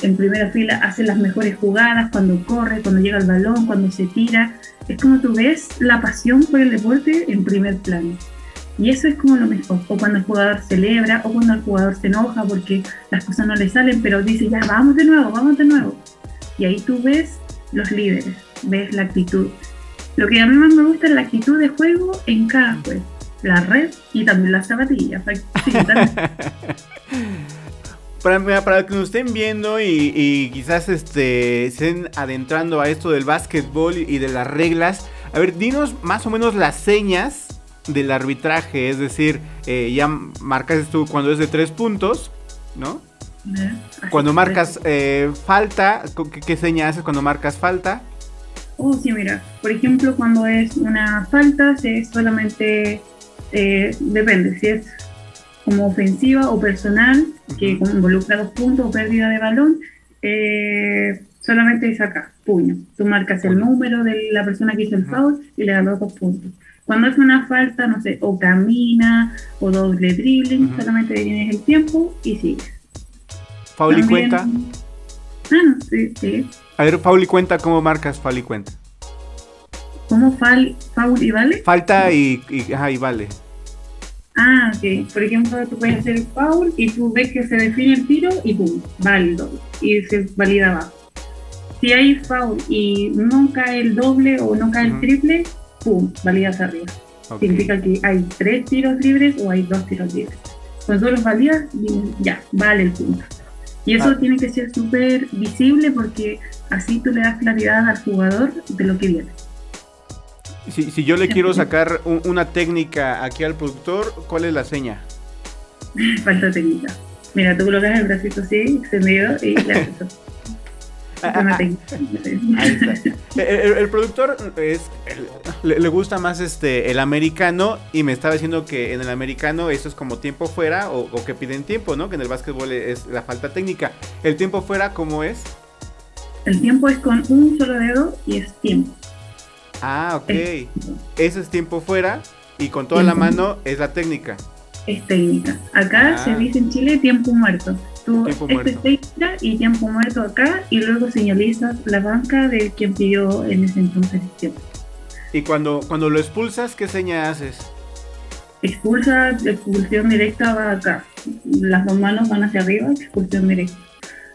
en primera fila hace las mejores jugadas, cuando corre, cuando llega el balón, cuando se tira. Es como tú ves la pasión por el deporte en primer plano. Y eso es como lo mejor. O cuando el jugador celebra, o cuando el jugador se enoja porque las cosas no le salen, pero dice, ya, vamos de nuevo, vamos de nuevo. Y ahí tú ves los líderes, ves la actitud. Lo que a mí más me gusta es la actitud de juego en cada juego. La red y también las zapatillas. para, para que nos estén viendo y, quizás este, estén adentrando a esto del básquetbol y de las reglas, a ver, dinos más o menos las señas del arbitraje, es decir, eh, ya marcas tú cuando es de tres puntos, ¿no? Cuando marcas eh, falta, ¿qué, ¿qué, seña haces cuando marcas falta? Oh, sí, mira, por ejemplo, cuando es una falta, se solamente eh, depende si es como ofensiva o personal, que involucra dos puntos o pérdida de balón, eh, solamente saca puño. Tú marcas el número de la persona que hizo el foul y le das los dos puntos. Cuando es una falta, no sé, o camina o doble dribbling, solamente tienes el tiempo y sigues. ¿Faul y cuenta? Ah, sí, sí. A ver, Faul y cuenta, ¿cómo marcas Faul y cuenta? ¿Cómo fal, Faul y vale? Falta y, y, ajá, y vale. Ah, ok. Por ejemplo, tú puedes hacer foul y tú ves que se define el tiro y pum, válido. Y se valida abajo. Si hay foul y no cae el doble o no cae el triple, pum, validas arriba. Significa que hay tres tiros libres o hay dos tiros libres. Cuando tú los validas, ya, vale el punto. Y eso ah. tiene que ser súper visible porque así tú le das claridad al jugador de lo que viene. Si, si yo le quiero sacar una técnica aquí al productor, ¿cuál es la seña? Falta técnica. Mira, tú colocas el bracito así, extendido y le el, productor es, le, gusta más este el americano y me estaba diciendo que en el americano eso es como tiempo fuera o, que piden tiempo, ¿no? Que en el básquetbol es la falta técnica. ¿El tiempo fuera cómo es? El tiempo es con un solo dedo y es tiempo. Ah, ok. Eso es tiempo fuera y con toda la mano es la técnica. Es técnica. Acá se ah. dice en Chile tiempo muerto. Tú, este y tiempo muerto acá y luego señalizas la banca de quien pidió en ese entonces tiempo. Y cuando, cuando lo expulsas, ¿qué seña haces? Expulsa, expulsión directa va acá. Las dos manos van hacia arriba, expulsión directa.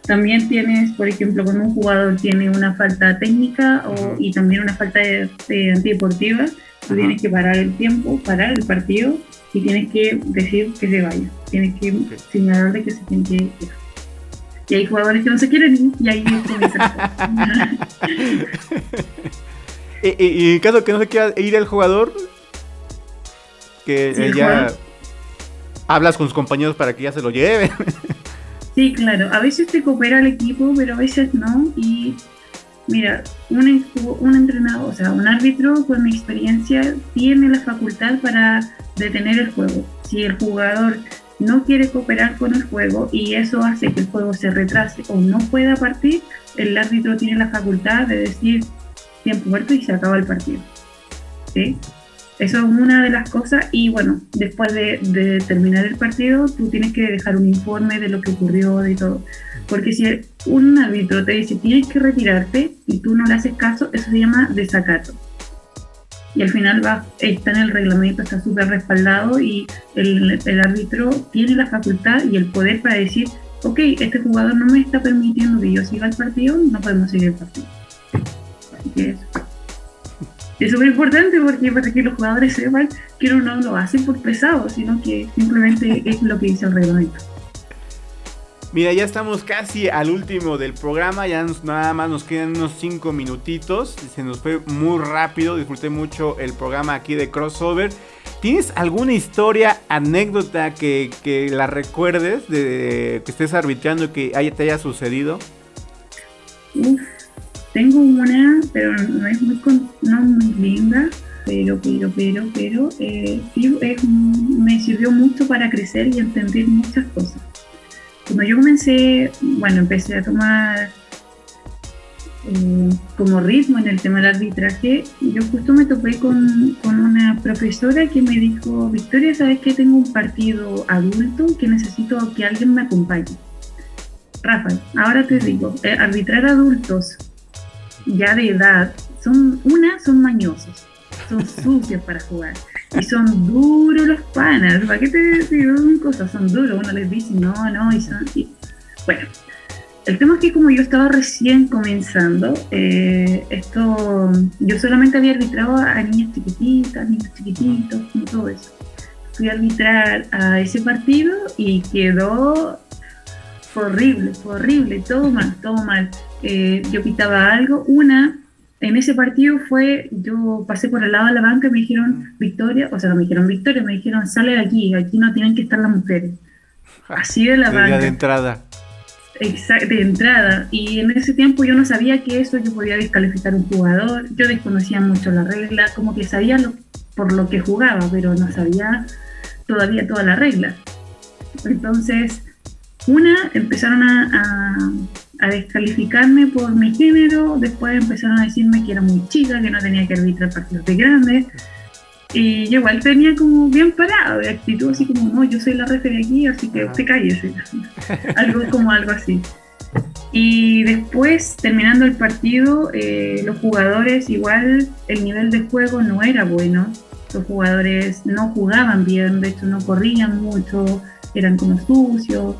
También tienes, por ejemplo, cuando un jugador tiene una falta técnica o, y también una falta de, antideportiva, tú tienes que parar el tiempo, parar el partido y tienes que decir que se vaya. Tienes que señalarle que se tiene que ir. Y hay jugadores que no se quieren ir y ahí comienza. ¿Y, y, y en caso que no se quiera ir el jugador, que ya hablas con sus compañeros para que ya se lo lleven. Sí, claro. A veces te coopera el equipo, pero a veces no. Y mira, un, entrenador, o sea, un árbitro con mi experiencia tiene la facultad para detener el juego. Si el jugador no quiere cooperar con el juego y eso hace que el juego se retrase o no pueda partir, el árbitro tiene la facultad de decir tiempo muerto y se acaba el partido. ¿Sí? Eso es una de las cosas y bueno, después de, terminar el partido, tú tienes que dejar un informe de lo que ocurrió, de todo. Porque si un árbitro te dice tienes que retirarte y tú no le haces caso, eso se llama desacato. Y al final va, está en el reglamento, está súper respaldado y el, el árbitro tiene la facultad y el poder para decir, ok, este jugador no me está permitiendo que yo siga el partido, no podemos seguir el partido. Así que eso es súper importante porque para que los jugadores sepan que no lo hacen por pesado, sino que simplemente es lo que dice el reglamento. Mira, ya estamos casi al último del programa, ya nada más nos quedan unos 5 minutitos, se nos fue muy rápido, disfruté mucho el programa aquí de Crossover. ¿Tienes alguna historia, anécdota que, que la recuerdes, de, que estés arbitrando y que haya, te haya sucedido? Uf, tengo una, pero no es muy, no muy linda, pero, pero, pero, pero, eh, sí es, me sirvió mucho para crecer y entender muchas cosas. Cuando yo comencé, bueno, empecé a tomar eh, como ritmo en el tema del arbitraje, yo justo me topé con, con, una profesora que me dijo, Victoria, ¿sabes que tengo un partido adulto que necesito que alguien me acompañe? Rafa, ahora te digo, eh, arbitrar adultos ya de edad, son, una, son mañosos, son sucios para jugar. Y son duros los panas. ¿Para qué te digo cosas? Son duros. Uno les dice no, no, y son. Bueno, el tema es que como yo estaba recién comenzando, eh, esto, yo solamente había arbitrado a niñas chiquititas, niños chiquititos, y todo eso. Fui a arbitrar a ese partido y quedó fue horrible, fue horrible, todo mal, todo mal. Eh, yo pitaba algo, una, en ese partido fue, yo pasé por el lado de la banca y me dijeron Victoria, o sea, no me dijeron Victoria, me dijeron sale de aquí, aquí no tienen que estar las mujeres. Así de la banca. de entrada. Exacto, de entrada. Y en ese tiempo yo no sabía que eso yo podía descalificar un jugador, yo desconocía mucho la regla, como que sabía lo, por lo que jugaba, pero no sabía todavía toda la regla. Entonces, una, empezaron a, a, descalificarme por mi género, después empezaron a decirme que era muy chica, que no tenía que arbitrar partidos de grandes. Y yo igual tenía como bien parado de actitud, así como, no, yo soy la refe de aquí, así que usted cállese. algo como algo así. Y después, terminando el partido, eh, los jugadores, igual el nivel de juego no era bueno. Los jugadores no jugaban bien, de hecho no corrían mucho, eran como sucios.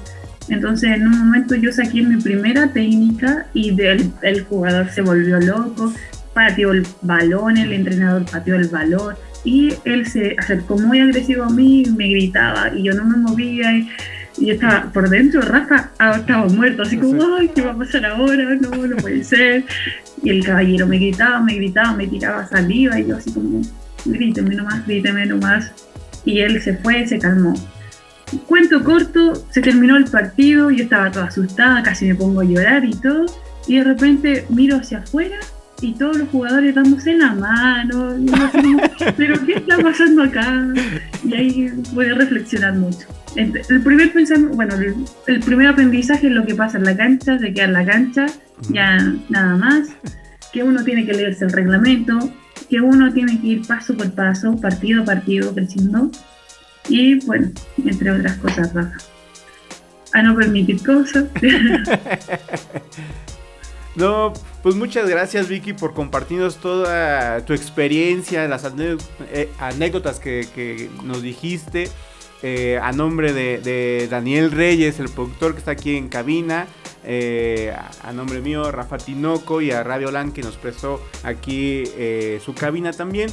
Entonces en un momento yo saqué mi primera técnica y el jugador se volvió loco, pateó el balón, el entrenador pateó el balón y él se acercó muy agresivo a mí, me gritaba y yo no me movía y, yo estaba por dentro, Rafa estaba muerto, así como, ay, ¿qué va a pasar ahora? No, no puede ser. Y el caballero me gritaba, me gritaba, me tiraba saliva y yo así como, gríteme nomás, gríteme nomás. Y él se fue, se calmó Cuento corto, se terminó el partido, yo estaba toda asustada, casi me pongo a llorar y todo, y de repente miro hacia afuera y todos los jugadores dándose la mano, pero ¿qué está pasando acá? Y ahí voy a reflexionar mucho. El primer pensamiento, bueno, el, primer aprendizaje es lo que pasa en la cancha, se queda en la cancha, ya nada más, que uno tiene que leerse el reglamento, que uno tiene que ir paso por paso, partido a partido, creciendo, y bueno, entre otras cosas A no permitir cosas. no, pues muchas gracias Vicky por compartirnos toda tu experiencia, las eh, anécdotas que, nos dijiste. Eh, a nombre de, Daniel Reyes, el productor que está aquí en cabina, eh, a, nombre mío, Rafa Tinoco y a Radio Lan que nos prestó aquí su cabina también.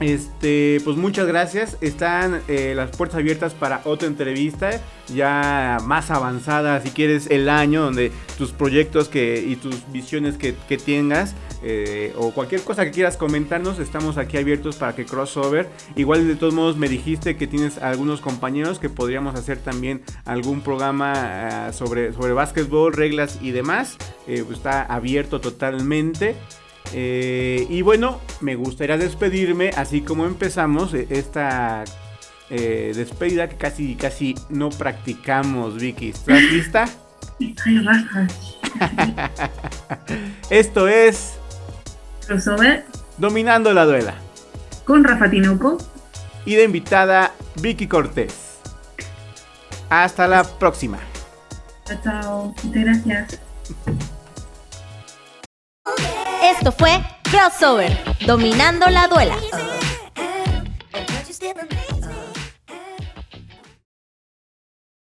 Este, pues muchas gracias. Están eh, las puertas abiertas para otra entrevista ya más avanzada, si quieres, el año donde tus proyectos que, y tus visiones que, tengas eh, o cualquier cosa que quieras comentarnos, estamos aquí abiertos para que crossover. Igual de todos modos me dijiste que tienes algunos compañeros que podríamos hacer también algún programa ah, sobre, sobre básquetbol, reglas y demás. Eh, pues está abierto totalmente. Eh, y bueno, me gustaría despedirme así como empezamos eh, esta eh, despedida que casi, casi no practicamos, Vicky. ¿Estás lista? Esto es... Dominando la duela. Con Rafa Tinoco. Y de invitada Vicky Cortés. Hasta la próxima. Chao, chao. Muchas gracias. Esto fue Crossover, dominando la duela.